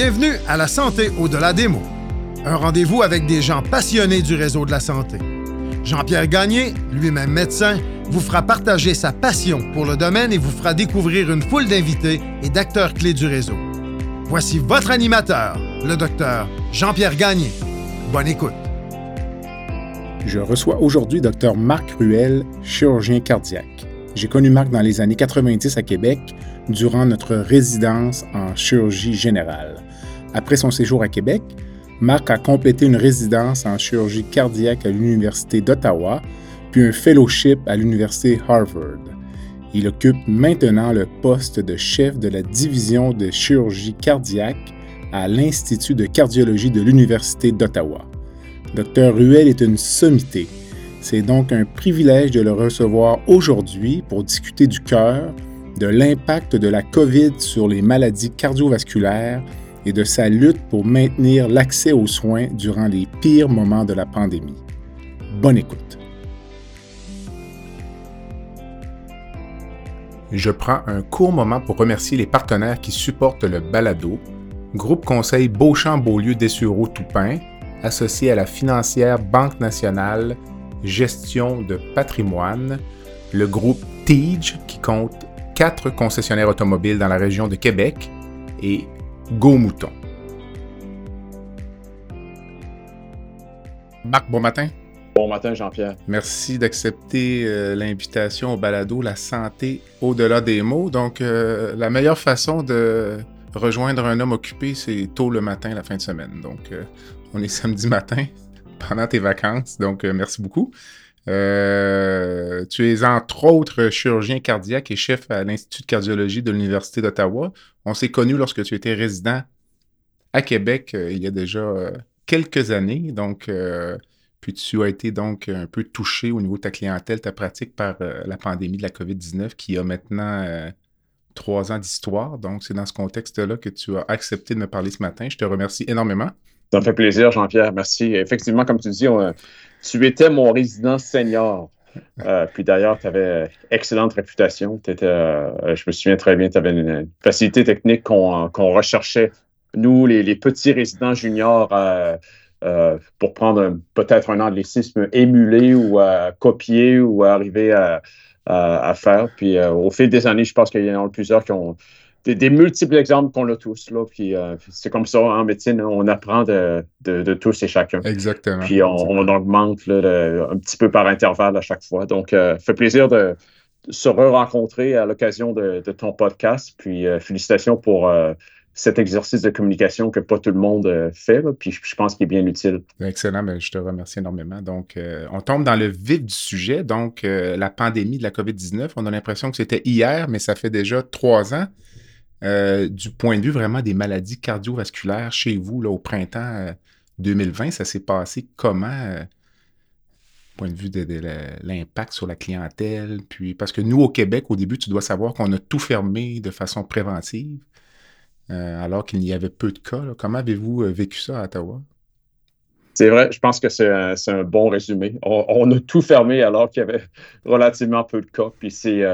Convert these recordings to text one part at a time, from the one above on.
Bienvenue à La Santé au-delà des mots. Un rendez-vous avec des gens passionnés du réseau de la santé. Jean-Pierre Gagné, lui-même médecin, vous fera partager sa passion pour le domaine et vous fera découvrir une foule d'invités et d'acteurs clés du réseau. Voici votre animateur, le docteur Jean-Pierre Gagné. Bonne écoute. Je reçois aujourd'hui Dr Marc Ruel, chirurgien cardiaque. J'ai connu Marc dans les années 90 à Québec durant notre résidence en chirurgie générale. Après son séjour à Québec, Marc a complété une résidence en chirurgie cardiaque à l'Université d'Ottawa, puis un fellowship à l'Université Harvard. Il occupe maintenant le poste de chef de la division de chirurgie cardiaque à l'Institut de cardiologie de l'Université d'Ottawa. Dr Ruel est une sommité. C'est donc un privilège de le recevoir aujourd'hui pour discuter du cœur, de l'impact de la COVID sur les maladies cardiovasculaires et de sa lutte pour maintenir l'accès aux soins durant les pires moments de la pandémie. Bonne écoute. Je prends un court moment pour remercier les partenaires qui supportent le balado. Groupe Conseil Beauchamp-Beaulieu Dessureau-Toupin, associé à la financière Banque nationale Gestion de patrimoine, le groupe TIGE qui compte quatre concessionnaires automobiles dans la région de Québec et Go Mouton. Marc, bon matin. Bon matin, Jean-Pierre. Merci d'accepter euh, l'invitation au balado La santé au-delà des mots. Donc, euh, la meilleure façon de rejoindre un homme occupé, c'est tôt le matin, la fin de semaine. Donc, euh, on est samedi matin pendant tes vacances. Donc, merci beaucoup. Euh, tu es entre autres chirurgien cardiaque et chef à l'Institut de cardiologie de l'Université d'Ottawa. On s'est connus lorsque tu étais résident à Québec euh, il y a déjà euh, quelques années. Donc, puis tu as été donc un peu touché au niveau de ta clientèle, ta pratique par la pandémie de la COVID-19 qui a maintenant trois ans d'histoire. Donc, c'est dans ce contexte-là que tu as accepté de me parler ce matin. Je te remercie énormément. Ça me fait plaisir, Jean-Pierre. Merci. Effectivement, comme tu dis, on, tu étais mon résident senior. Euh, puis d'ailleurs, tu avais excellente réputation. Euh, je me souviens très bien, tu avais une, facilité technique qu'on recherchait, nous, les, petits résidents juniors, euh, pour prendre peut-être un anglicisme émulé ou à copier ou à arriver à, à faire. Puis au fil des années, je pense qu'il y en a plusieurs qui ont des, multiples exemples qu'on a tous. Là, puis euh, c'est comme ça en médecine, on apprend de, tous et chacun. Exactement. Puis on, augmente un petit peu par intervalle à chaque fois. Donc, euh, fait plaisir de se re-rencontrer à l'occasion de, ton podcast. Puis euh, félicitations pour cet exercice de communication que pas tout le monde fait, puis je pense qu'il est bien utile. Excellent, mais je te remercie énormément. Donc, on tombe dans le vif du sujet, donc la pandémie de la COVID-19. On a l'impression que c'était hier, mais ça fait déjà trois ans. Euh, du point de vue vraiment des maladies cardiovasculaires chez vous là, au printemps 2020, euh, ça s'est passé comment? Euh, point de vue de, l'impact sur la clientèle? Puis, parce que nous, au Québec, au début, tu dois savoir qu'on a tout fermé de façon préventive, alors qu'il y avait peu de cas. Comment avez-vous vécu ça à Ottawa? C'est vrai, je pense que c'est un, bon résumé. On, a tout fermé alors qu'il y avait relativement peu de cas. Puis c'est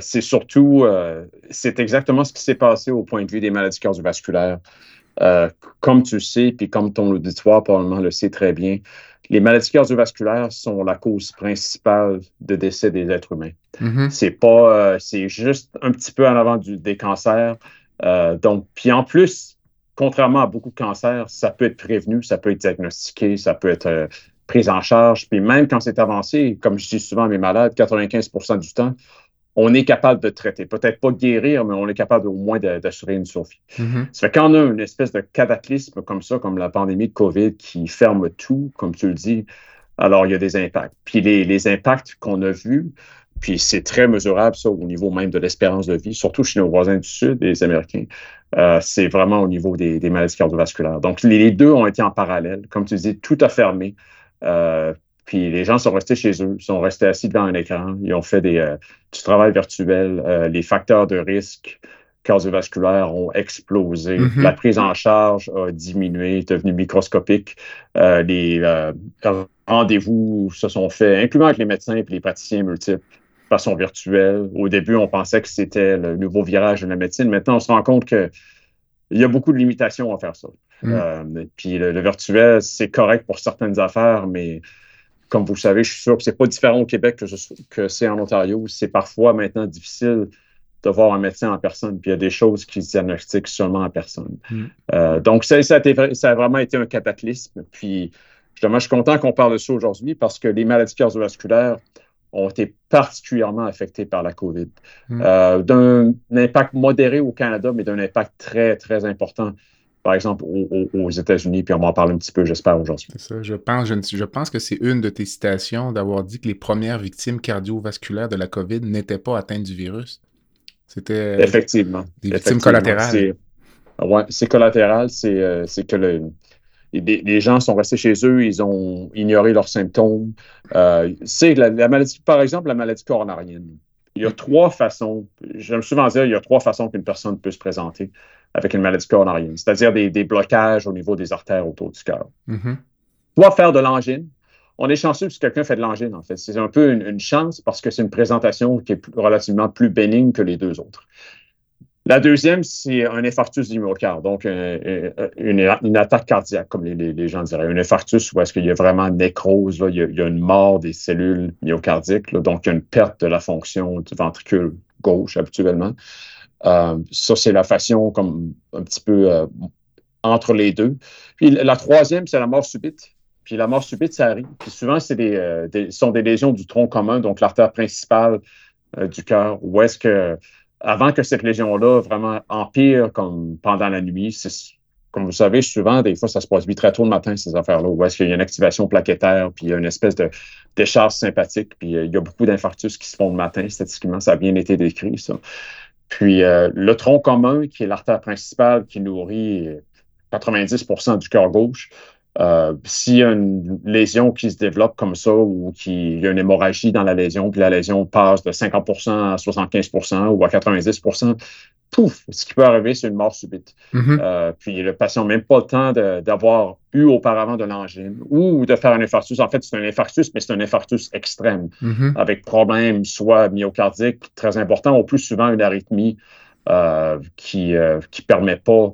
c'est surtout, euh, c'est exactement ce qui s'est passé au point de vue des maladies cardiovasculaires. Euh, comme tu sais, puis comme ton auditoire probablement le sait très bien, les maladies cardiovasculaires sont la cause principale de décès des êtres humains. Mm-hmm. C'est pas, c'est juste un petit peu en avant des cancers. donc, puis en plus, contrairement à beaucoup de cancers, ça peut être prévenu, ça peut être diagnostiqué, ça peut être pris en charge. Puis même quand c'est avancé, comme je dis souvent à mes malades, 95 du temps, on est capable de traiter. Peut-être pas guérir, mais on est capable au moins d'assurer une survie. Mm-hmm. Ça fait qu'on a une espèce de cataclysme comme ça, comme la pandémie de COVID qui ferme tout, comme tu le dis, alors il y a des impacts. Puis les, impacts qu'on a vus, puis c'est très mesurable, ça, au niveau même de l'espérance de vie, surtout chez nos voisins du Sud, les Américains. Euh, c'est vraiment au niveau des, maladies cardiovasculaires. Donc, les, deux ont été en parallèle. Comme tu dis, tout a fermé. Euh, puis les gens sont restés chez eux, sont restés assis devant un écran, ils ont fait des, euh, du travail virtuel. Euh, les facteurs de risque cardiovasculaires ont explosé. Mm-hmm. La prise en charge a diminué, est devenue microscopique. Euh, les rendez-vous se sont faits, incluant avec les médecins et les praticiens multiples, de façon virtuelle. Au début, on pensait que c'était le nouveau virage de la médecine. Maintenant, on se rend compte que il y a beaucoup de limitations à faire ça. Mm. puis le, virtuel, c'est correct pour certaines affaires, mais comme vous le savez, je suis sûr que c'est pas différent au Québec que, que c'est en Ontario. C'est parfois maintenant difficile de voir un médecin en personne, puis il y a des choses qui se diagnostiquent seulement en personne. Mm. donc, ça, ça, a ça, a vraiment été un cataclysme. Puis, justement, je suis content qu'on parle de ça aujourd'hui parce que les maladies cardiovasculaires, ont été particulièrement affectés par la COVID. Hmm. Euh, d'un impact modéré au Canada, mais d'un impact très, très important, par exemple, aux, États-Unis, puis on va en parler un petit peu, j'espère, aujourd'hui. C'est ça. Je pense, je, pense que c'est une de tes citations d'avoir dit que les premières victimes cardiovasculaires de la COVID n'étaient pas atteintes du virus. C'était Effectivement. des victimes collatérales. Oui, c'est collatéral, c'est euh, que le, les, gens sont restés chez eux, ils ont ignoré leurs symptômes. Euh, c'est la, maladie, par exemple, la maladie coronarienne. Il y a trois façons, j'aime souvent dire, il y a trois façons qu'une personne peut se présenter avec une maladie coronarienne, c'est-à-dire des, blocages au niveau des artères autour du cœur. Mm Soit faire de l'angine. On est chanceux si quelqu'un fait de l'angine, en fait. C'est un peu une, chance parce que c'est une présentation qui est relativement plus bénigne que les deux autres. La deuxième, c'est un infarctus du myocarde, donc une, attaque cardiaque, comme les, gens diraient. Un infarctus où est-ce qu'il y a vraiment nécrose, il, y a, une mort des cellules myocardiques, donc il y a une perte de la fonction du ventricule gauche habituellement. Euh, ça, c'est la façon comme un petit peu euh, entre les deux. Puis la troisième, c'est la mort subite. Puis la mort subite, ça arrive. Puis souvent, c'est des, euh, sont des lésions du tronc commun, donc l'artère principale du cœur, où est-ce que avant que cette lésion-là vraiment empire comme pendant la nuit. Comme vous savez, souvent, des fois, ça se passe très tôt le matin, ces affaires-là, où est-ce qu'il y a une activation plaquettaire, puis il y a une espèce de décharge sympathique, puis il y a beaucoup d'infarctus qui se font le matin. Statistiquement, ça a bien été décrit, ça. Puis euh, le tronc commun, qui est l'artère principale qui nourrit 90% du cœur gauche, euh, s'il y a une lésion qui se développe comme ça ou qu'il y a une hémorragie dans la lésion, puis la lésion passe de 50% à 75% ou à 90 pouf, ce qui peut arriver, c'est une mort subite. Mm-hmm. Euh, puis le patient n'a même pas le temps d'avoir eu auparavant de l'angine ou de faire un infarctus. En fait, c'est un infarctus, mais c'est un infarctus extrême, mm-hmm. avec problème soit myocardique très important, ou plus souvent une arythmie euh, qui ne permet pas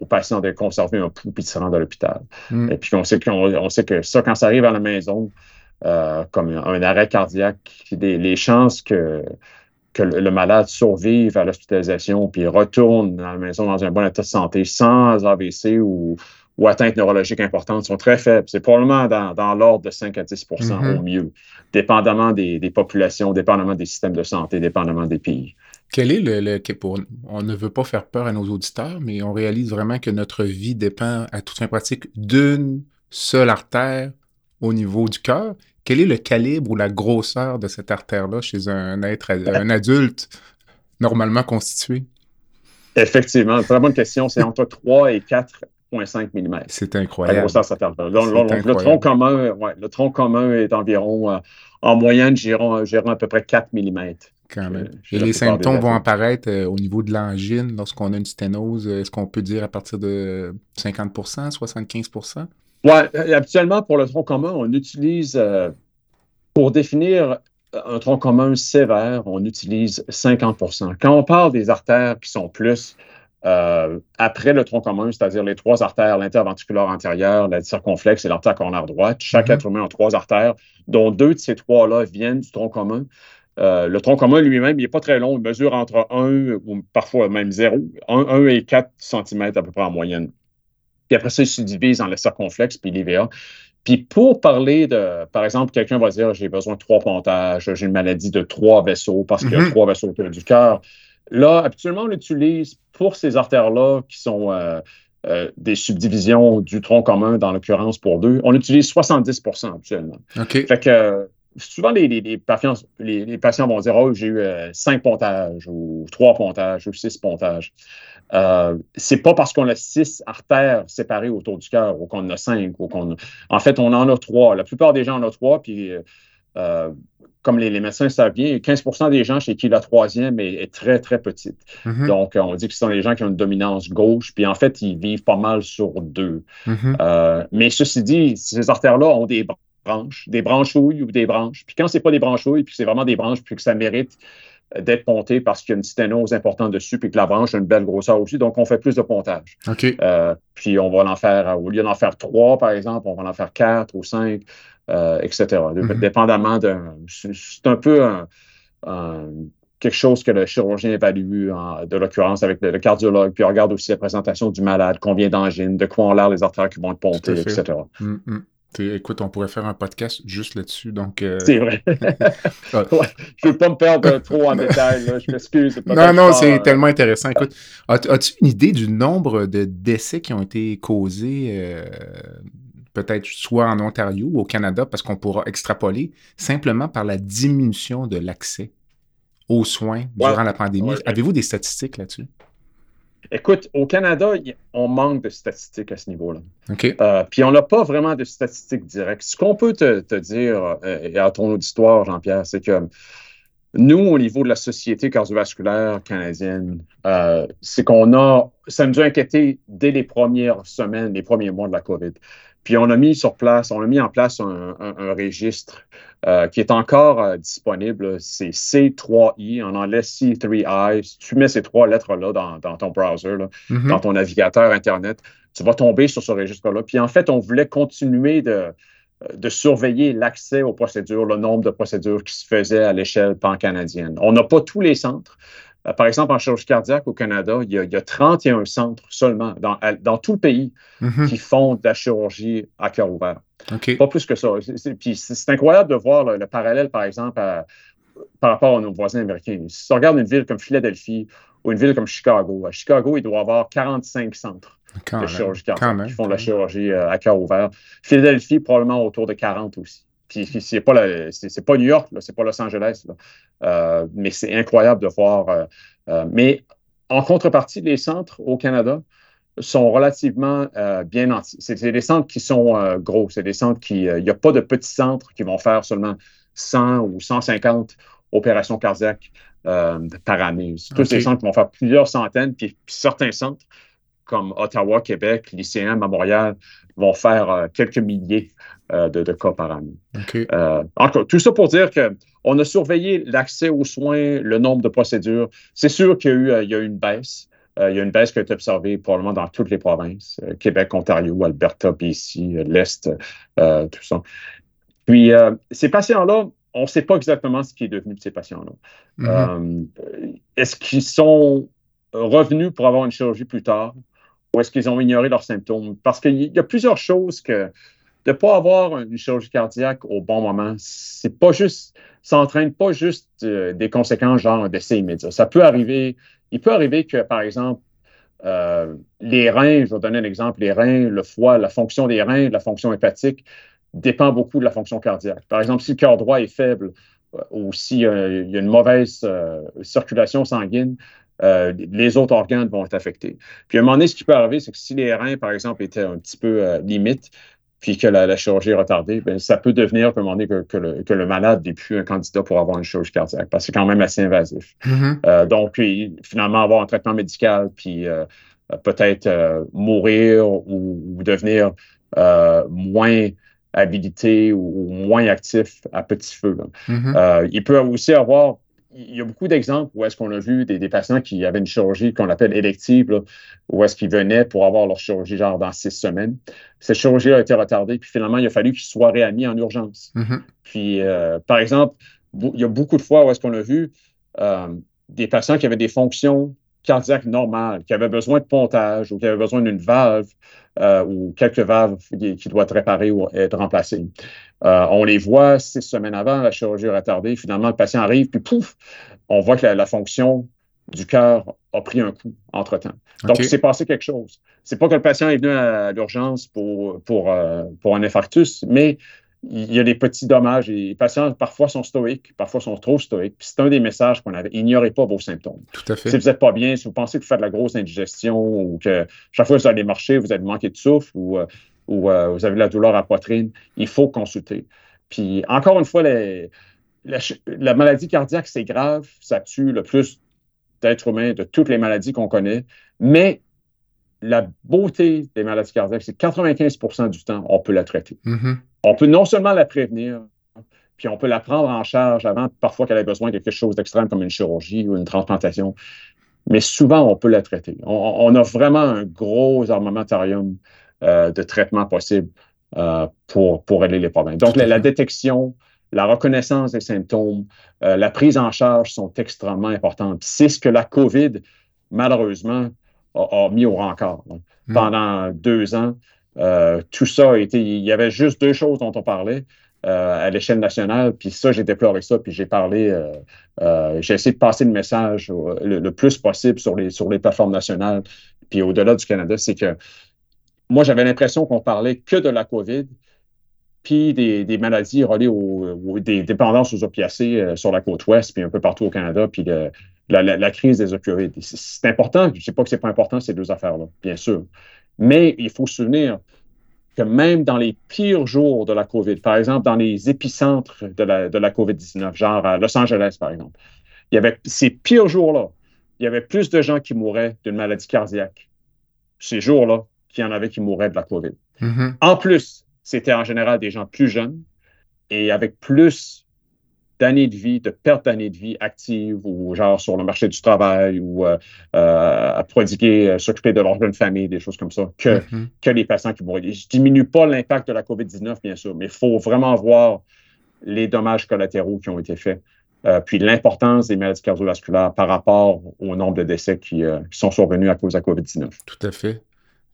aux patients de conserver un pouls puis de se rendre à l'hôpital. Hmm. Et puis on sait, on sait que ça, quand ça arrive à la maison, euh, comme un, arrêt cardiaque, les chances que, que le, malade survive à l'hospitalisation puis retourne à la maison dans un bon état de santé sans AVC ou, ou atteinte neurologique importante sont très faibles. C'est probablement dans, l'ordre de 5 à 10 mm-hmm. au mieux, dépendamment des, des, populations, dépendamment des systèmes de santé, dépendamment des pays. Quel est le, pour, on ne veut pas faire peur à nos auditeurs, mais on réalise vraiment que notre vie dépend à toute fin pratique d'une seule artère au niveau du cœur. Quel est le calibre ou la grosseur de cette artère-là chez un être, un adulte normalement constitué? Effectivement, très bonne question. C'est entre 3 et 4,5 mm. C'est incroyable. La grosseur de cette artère-là. Le, tronc commun, ouais, le tronc commun est environ, euh, en moyenne, gérons à peu près 4 mm. Et les symptômes vont apparaître euh, au niveau de l'angine lorsqu'on a une sténose. Est-ce qu'on peut dire à partir de 50% 75 Oui, euh, habituellement, pour le tronc commun, on utilise, euh, pour définir un tronc commun sévère, on utilise 50% Quand on parle des artères qui sont plus après le tronc commun, c'est-à-dire les trois artères, l'interventriculaire antérieure, la circonflexe et l'artère coronaire droite, chaque mm-hmm. être humain a trois artères, dont deux de ces trois-là viennent du tronc commun. Euh, le tronc commun lui-même, il n'est pas très long. Il mesure entre 1 ou parfois même 0, 1, et 4 cm à peu près en moyenne. Puis après ça, il se divise en la circonflexe puis l'IVA. Puis pour parler de, par exemple, quelqu'un va dire j'ai besoin de trois pontages, j'ai une maladie de trois vaisseaux parce qu'il y a mhm. trois vaisseaux autour du cœur. Là, habituellement, on l'utilise pour ces artères-là qui sont euh, euh, des subdivisions du tronc commun, dans l'occurrence pour deux. On utilise 70% actuellement. OK. Fait que souvent, les, patients, les, patients vont dire Oh, j'ai eu euh, cinq pontages ou trois pontages ou six pontages. Euh, c'est pas parce qu'on a six artères séparées autour du cœur ou qu'on en a cinq ou qu'on En fait, on en a trois. La plupart des gens en ont trois, puis euh, comme les, médecins savent bien, 15 des gens chez qui la troisième est, très, très petite. Mm-hmm. Donc, on dit que ce sont les gens qui ont une dominance gauche, puis en fait, ils vivent pas mal sur deux. Mm-hmm. mais ceci dit, ces artères-là ont des branches, des branchouilles ou des branches. Puis quand c'est pas des branchouilles, puis c'est vraiment des branches, puis que ça mérite d'être ponté parce qu'il y a une sténose importante dessus puis que la branche a une belle grosseur aussi. Donc, on fait plus de pontage. Euh, puis, on va en faire, au lieu d'en faire trois, par exemple, on va en faire quatre ou cinq, euh, etc. Mhm. Dépendamment d'un. C'est un peu quelque chose que le chirurgien évalue, de l'occurrence avec le, cardiologue, puis on regarde aussi la présentation du malade, combien d'angines, de quoi ont l'air les artères qui vont être pontées, etc. Écoute, on pourrait faire un podcast juste là-dessus. donc. Euh, c'est vrai. Je je veux pas me perdre trop en détail. Je m'excuse. Non, non, c'est euh, tellement intéressant. Écoute, as-tu une idée du nombre de décès qui ont été causés, euh, peut-être soit en Ontario ou au Canada, parce qu'on pourra extrapoler simplement par la diminution de l'accès aux soins durant la pandémie? Avez-vous des statistiques là-dessus? Écoute, au Canada, on manque de statistiques à ce niveau-là. Euh, puis on n'a pas vraiment de statistiques directes. Ce qu'on peut te, dire, euh, et à ton auditoire, Jean-Pierre, c'est que nous, au niveau de la Société cardiovasculaire canadienne, euh, c'est qu'on a, ça nous a inquiété dès les premières semaines, les premiers mois de la COVID. Puis on a mis sur place, on a mis en place un, registre euh, qui est encore euh, disponible. C'est C3I, en anglais C3I. tu mets ces trois lettres-là dans, ton browser, mm-hmm. dans ton navigateur Internet, tu vas tomber sur ce registre-là. Puis en fait, on voulait continuer de, de surveiller l'accès aux procédures, le nombre de procédures qui se faisaient à l'échelle pan-canadienne. On n'a pas tous les centres. Euh, par exemple, en chirurgie cardiaque au Canada, il y a, 31 centres seulement dans, tout le pays mhm. qui font de la chirurgie à cœur ouvert. Pas plus que ça. c'est incroyable de voir le, parallèle, par exemple, par rapport à nos voisins américains. Si on regarde une ville comme Philadelphie ou une ville comme Chicago, à Chicago, il doit y avoir 45 centres de chirurgie cardiaque qui font de la chirurgie euh, à cœur ouvert. Philadelphie, probablement autour de 40 aussi. Puis c'est pas, c'est, pas New York, c'est pas Los Angeles, euh, mais c'est incroyable de voir. Euh, euh, mais en contrepartie, les centres au Canada sont relativement bien nantis. C'est, des centres qui sont gros. C'est des centres qui. Il n'y a pas de petits centres qui vont faire seulement 100 ou 150 opérations cardiaques par année. C'est tous ces centres qui vont faire plusieurs centaines, puis, certains centres comme Ottawa, Québec, lycéens à Montréal vont faire quelques milliers euh, de, cas par année. Euh, encore, tout ça pour dire qu'on a surveillé l'accès aux soins, le nombre de procédures. C'est sûr qu'il y a eu, euh, une baisse. il y a une baisse qui a été observée probablement dans toutes les provinces, Québec, Ontario, Alberta, BC, l'Est, tout ça. Puis, ces patients-là, on ne sait pas exactement ce qui est devenu de ces patients-là. Mm-hmm. est-ce qu'ils sont revenus pour avoir une chirurgie plus tard? Ou est-ce qu'ils ont ignoré leurs symptômes? Parce qu'il y a plusieurs choses que de ne pas avoir une chirurgie cardiaque au bon moment, c'est pas juste, ça n'entraîne pas juste euh, des conséquences genre un décès immédiat. Ça peut arriver, il peut arriver que, par exemple, euh, les reins, je vais donner un exemple, les reins, le foie, la fonction des reins, la fonction hépatique dépend beaucoup de la fonction cardiaque. Par exemple, si le cœur droit est faible euh, ou s'il y, a une mauvaise circulation sanguine, les autres organes vont être affectés. Puis à un moment donné, ce qui peut arriver, c'est que si les reins, par exemple, étaient un petit peu limites, puis que la, chirurgie est retardée, bien, ça peut devenir, à un moment donné, que, le, malade n'est plus un candidat pour avoir une chirurgie cardiaque, parce que c'est quand même assez invasif. Mm-hmm. Euh, donc, finalement, avoir un traitement médical, puis euh, peut-être euh, mourir ou, devenir moins habilité ou, moins actif à petit feu. Mm-hmm. il peut aussi avoir il y a beaucoup d'exemples où est-ce qu'on a vu des, patients qui avaient une chirurgie qu'on appelle élective, où est-ce qu'ils venaient pour avoir leur chirurgie genre dans six semaines. Cette chirurgie a été retardée, puis finalement, il a fallu qu'ils soient réadmis en urgence. Mm-hmm. Puis, euh, par exemple, il y a beaucoup de fois où est-ce qu'on a vu euh, des patients qui avaient des fonctions cardiaques normales, qui avaient besoin de pontage ou qui avaient besoin d'une valve euh, ou quelques valves qui, doivent être réparées ou être remplacées. Euh, on les voit six semaines avant, la chirurgie retardée. Finalement, le patient arrive, puis pouf, on voit que la, fonction du cœur a pris un coup entre-temps. Donc, il s'est passé quelque chose. C'est pas que le patient est venu à l'urgence pour, pour, euh, pour un infarctus, mais il y a des petits dommages. les patients, parfois, sont stoïques, parfois sont trop stoïques. c'est un des messages qu'on avait. Ignorez pas vos symptômes. Tout à fait. Si vous n'êtes pas bien, si vous pensez que vous faites de la grosse indigestion ou que chaque fois que vous allez marcher, vous allez manquer de souffle ou, euh, ou euh, vous avez de la douleur à la poitrine, il faut consulter. Puis, encore une fois, la, maladie cardiaque, c'est grave. Ça tue le plus d'êtres humains de toutes les maladies qu'on connaît. Mais la beauté des maladies cardiaques, c'est 95% du temps, on peut la traiter. Mm-hmm. On peut non seulement la prévenir, puis on peut la prendre en charge avant, parfois qu'elle ait besoin de quelque chose d'extrême comme une chirurgie ou une transplantation. Mais souvent, on peut la traiter. On, a vraiment un gros armamentarium euh, de traitement possible euh, pour, pour régler les problèmes. Donc, la, détection, la reconnaissance des symptômes, euh, la prise en charge sont extrêmement importantes. C'est ce que la COVID, malheureusement, a, mis au rencard. Hmm. Pendant deux ans, tout ça été. Il y avait juste deux choses dont on parlait. à l'échelle nationale. Puis ça, j'ai déploré ça, puis j'ai parlé, j'ai essayé de passer le message le, plus possible sur les, sur les plateformes nationales, puis au-delà du Canada, c'est que moi, j'avais l'impression qu'on parlait que de la COVID, puis des, maladies reliées aux, dépendances aux opiacés euh, sur la côte ouest, puis un peu partout au Canada, puis la, crise des opioïdes. C'est important, je ne sais pas que ce n'est pas important, ces deux affaires-là, bien sûr. Mais il faut se souvenir que même dans les pires jours de la COVID, par exemple dans les épicentres de la, de la COVID-19, genre à Los Angeles, par exemple, il y avait ces pires jours-là, il y avait plus de gens qui mouraient d'une maladie cardiaque ces jours-là qu'il y en avait qui mouraient de la COVID. Mm-hmm. En plus, c'était en général des gens plus jeunes et avec plus d'années de vie, de perte d'années de vie actives ou genre sur le marché du travail ou euh, euh, à prodiguer, euh, s'occuper de leur jeune famille, des choses comme ça, que, mm-hmm. que les patients qui mouraient. Je ne diminue pas l'impact de la COVID-19, bien sûr, mais il faut vraiment voir les dommages collatéraux qui ont été faits. puis l'importance des maladies cardiovasculaires par rapport au nombre de décès qui, qui sont survenus à cause de la COVID-19. Tout à fait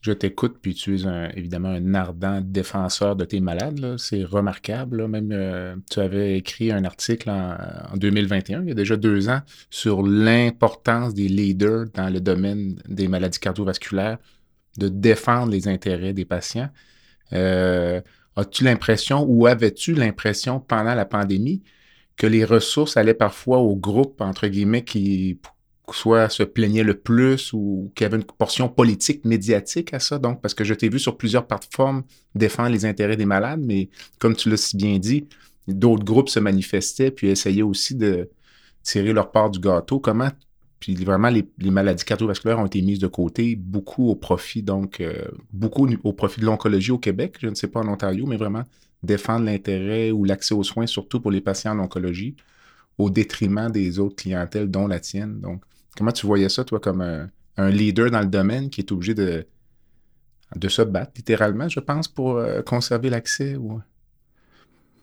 je t'écoute, puis tu es évidemment un ardent défenseur de tes malades. C'est remarquable. Même, euh, tu avais écrit un article en, 2021, il y a déjà deux ans, sur l'importance des leaders dans le domaine des maladies cardiovasculaires de défendre les intérêts des patients. Euh, as-tu l'impression ou avais-tu l'impression pendant la pandémie que les ressources allaient parfois au groupe, entre guillemets, qui soit se plaignait le plus ou qu'il y avait une portion politique médiatique à ça. Donc, parce que je t'ai vu sur plusieurs plateformes défendre les intérêts des malades, mais comme tu l'as si bien dit, d'autres groupes se manifestaient puis essayaient aussi de tirer leur part du gâteau. Comment puis vraiment, les, maladies cardiovasculaires ont été mises de côté, beaucoup au profit, donc euh, beaucoup au profit de l'oncologie au Québec, je ne sais pas en Ontario, mais vraiment défendre l'intérêt ou l'accès aux soins, surtout pour les patients en oncologie, au détriment des autres clientèles, dont la tienne. Donc, Comment tu voyais ça, toi, comme un, leader dans le domaine qui est obligé de, de se battre, littéralement, je pense, pour euh, conserver l'accès? Ou...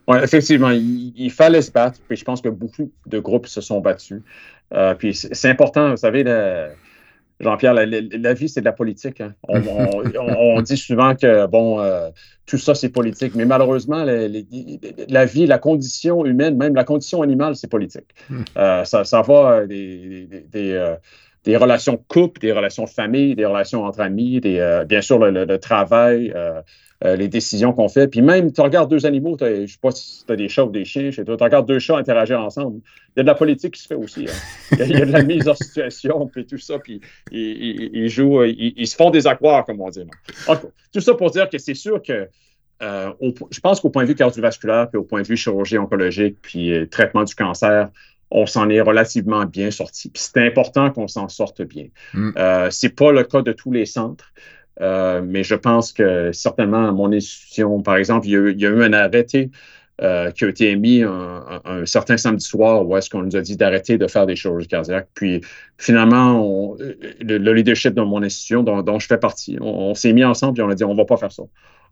Oui, effectivement, il, fallait se battre. Puis je pense que beaucoup de groupes se sont battus. Euh, puis c'est important, vous savez, Jean-Pierre, la, vie, c'est de la politique. Hein. On, dit souvent que, bon, euh, tout ça, c'est politique. Mais malheureusement, la vie, la condition humaine, même la condition animale, c'est politique. Hmm. Euh, ça, ça, va des, des, des, relations couple, des relations famille, des relations entre amis, des, bien sûr, le travail, euh, les décisions qu'on fait. Puis même, tu regardes deux animaux, je ne sais pas si tu as des chats ou des chiens chez toi, tu regardes deux chats interagir ensemble. Il y a de la politique qui se fait aussi. Hein. Il, y a, de la mise en situation, puis tout ça, puis ils, jouent, ils, se font des aquaires, comme on dit. tout ça pour dire que c'est sûr que euh, je pense qu'au point de vue cardiovasculaire, puis au point de vue chirurgie oncologique, puis euh, traitement du cancer, on s'en est relativement bien sorti. Puis c'est important qu'on s'en sorte bien. Mm. Euh, c'est pas le cas de tous les centres. Euh, mais je pense que certainement à mon institution, par exemple, il y a, eu un arrêté euh, qui a été émis un, certain samedi soir où est-ce qu'on nous a dit d'arrêter de faire des chirurgies cardiaques. Puis finalement, le, leadership de mon institution, dont, je fais partie, on, s'est mis ensemble et on a dit on ne va pas faire ça.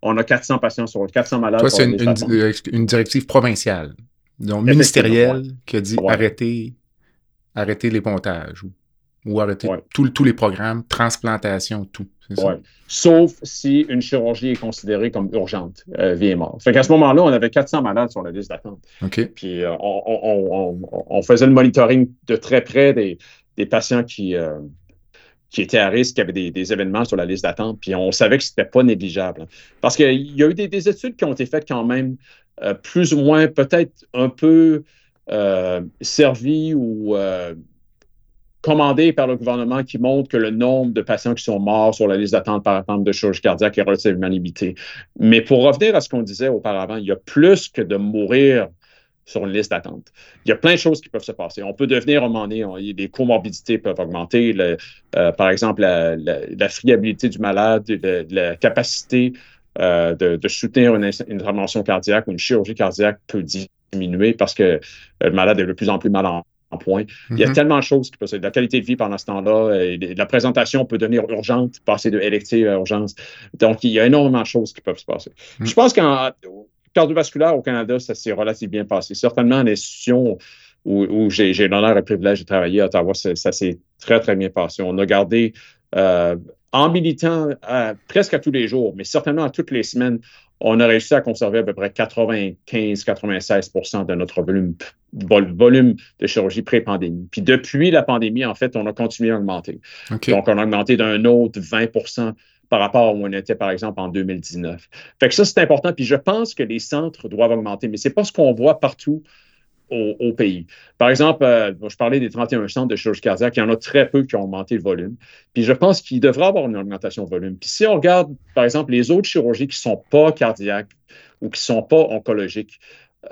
On a 400 patients sur 400 malades. Toi, c'est une, directive provinciale, donc ministérielle, qui a dit arrêter, arrêter les pontages ou arrêter tous les programmes, transplantation, tout. Sauf si une chirurgie est considérée comme urgente, euh, vie et mort. Fait qu'à ce moment-là, on avait 400 malades sur la liste d'attente. Puis euh, on, faisait le monitoring de très près des, patients qui, euh, qui étaient à risque, qui avaient des, événements sur la liste d'attente. Puis on savait que ce n'était pas négligeable. Parce qu'il y a eu des, études qui ont été faites quand même plus ou moins, peut-être un peu servies ou commandé par le gouvernement qui montre que le nombre de patients qui sont morts sur la liste d'attente, par exemple, de chirurgie cardiaque est relativement limité. Mais pour revenir à ce qu'on disait auparavant, il y a plus que de mourir sur une liste d'attente. Il y a plein de choses qui peuvent se passer. On peut devenir, un moment donné, les comorbidités peuvent augmenter, euh, par exemple, la, friabilité du malade, la capacité euh, de, soutenir une, intervention cardiaque ou une chirurgie cardiaque peut diminuer parce que le malade est de plus en plus mal en, point. Il y a mhm. tellement de choses qui peuvent La qualité de vie pendant ce temps-là, la présentation peut devenir urgente, passer de élective à urgence. Donc, il y a énormément de choses qui peuvent se passer. Mhm. Je pense qu'en cardiovasculaire au Canada, ça s'est relativement bien passé. Certainement, en institution où, j'ai l'honneur et le privilège de travailler à Ottawa, ça, s'est très, très bien passé. On a gardé euh, en militant presque à tous les jours, mais certainement à toutes les semaines, on a réussi à conserver à peu près 95-96% de notre volume, volume de chirurgie pré-pandémie. Puis depuis la pandémie, en fait, on a continué à augmenter. Donc, on a augmenté d'un autre 20% par rapport à où on était, par exemple, en 2019. Fait que ça, c'est important. Puis je pense que les centres doivent augmenter, mais ce n'est pas ce qu'on voit partout au, pays. Par exemple, euh, je parlais des 31 centres de chirurgie cardiaque, il y en a très peu qui ont augmenté le volume. Puis je pense qu'il devrait avoir une augmentation de volume. Puis si on regarde, par exemple, les autres chirurgies qui ne sont pas cardiaques ou qui ne sont pas oncologiques,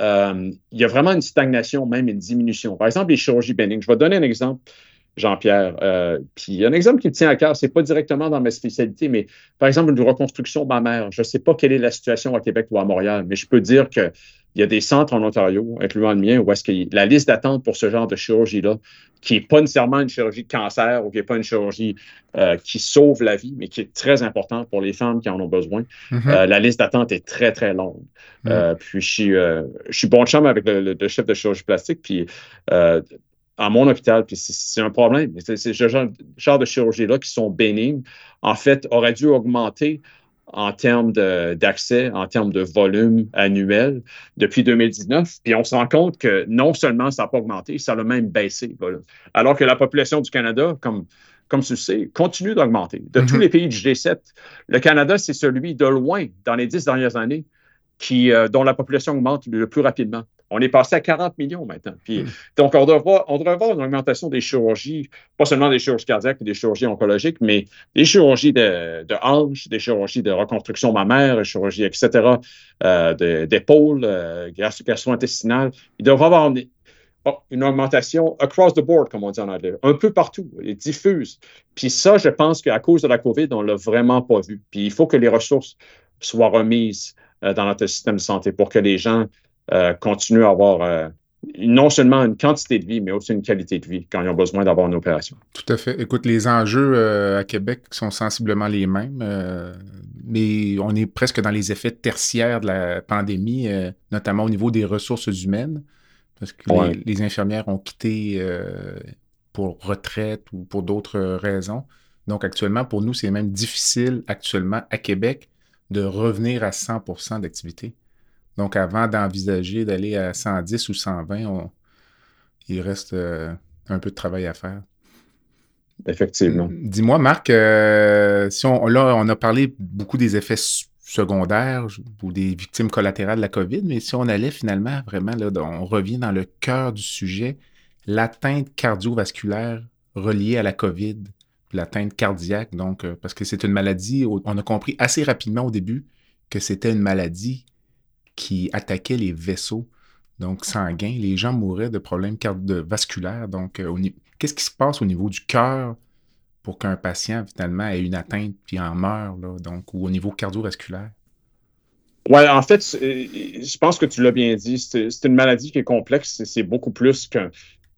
euh, il y a vraiment une stagnation, même une diminution. Par exemple, les chirurgies bénignes. Je vais donner un exemple. Jean-Pierre. Euh, puis un exemple qui me tient à cœur, c'est pas directement dans ma spécialité, mais par exemple une reconstruction mammaire. Je ne sais pas quelle est la situation à Québec ou à Montréal, mais je peux dire que il y a des centres en Ontario, incluant le mien, où est-ce que la liste d'attente pour ce genre de chirurgie-là, qui n'est pas nécessairement une chirurgie de cancer ou qui n'est pas une chirurgie euh, qui sauve la vie, mais qui est très importante pour les femmes qui en ont besoin, mm-hmm. euh, la liste d'attente est très, très longue. Mm. Euh, puis je suis, je suis bon chum avec le, chef de chirurgie plastique, puis à mon hôpital, puis c'est un problème. C'est ce genre, genre de chirurgie-là qui sont bénignes, en fait, aurait dû augmenter en termes d'accès, en termes de volume annuel depuis 2019. Puis on se rend compte que non seulement ça n'a pas augmenté, ça a même baissé. Alors que la population du Canada, comme, comme tu le sais, continue d'augmenter. De tous mm-hmm. les pays du G7, le Canada, c'est celui de loin, dans les dix dernières années, qui, euh, dont la population augmente le plus rapidement. On est passé à 40 millions maintenant. Puis, hmm. Donc, on devrait, on devrait avoir une augmentation des chirurgies, pas seulement des chirurgies cardiaques et des chirurgies oncologiques, mais des chirurgies de, de hanches, des chirurgies de reconstruction mammaire, des chirurgies, etc., euh, d'épaule, euh, gastro-intestinale. Il devrait avoir une, oh, une, augmentation across the board, comme on dit en anglais, un peu partout, et diffuse. Puis ça, je pense qu'à cause de la COVID, on ne l'a vraiment pas vu. Puis il faut que les ressources soient remises euh, dans notre système de santé pour que les gens euh, continuent à avoir euh, non seulement une quantité de vie, mais aussi une qualité de vie quand ils ont besoin d'avoir une opération. Tout à fait. Écoute, les enjeux euh, à Québec sont sensiblement les mêmes, mais on est presque dans les effets tertiaires de la pandémie, notamment au niveau des ressources humaines, parce que les, infirmières ont quitté pour retraite ou pour d'autres raisons. Donc actuellement, pour nous, c'est même difficile actuellement à Québec de revenir à 100% d'activité. Donc, avant d'envisager d'aller à 110 ou 120, il reste euh, un peu de travail à faire. Effectivement. Dis-moi, Marc, euh, si on, là, on a parlé beaucoup des effets secondaires ou des victimes collatérales de la COVID, mais si on allait finalement vraiment, là, on revient dans le cœur du sujet, l'atteinte cardiovasculaire reliée à la COVID, l'atteinte cardiaque, donc, euh, parce que c'est une maladie, on a compris assez rapidement au début que c'était une maladie qui attaquait les vaisseaux donc sanguins. Les gens mouraient de problèmes vasculaires. Donc, euh, qu'est-ce qui se passe au niveau du cœur pour qu'un patient, finalement, ait une atteinte puis en meure, donc, ou au niveau cardiovasculaire? Oui, en fait, je pense que tu l'as bien dit. C'est une maladie qui est complexe. C'est beaucoup plus qu'un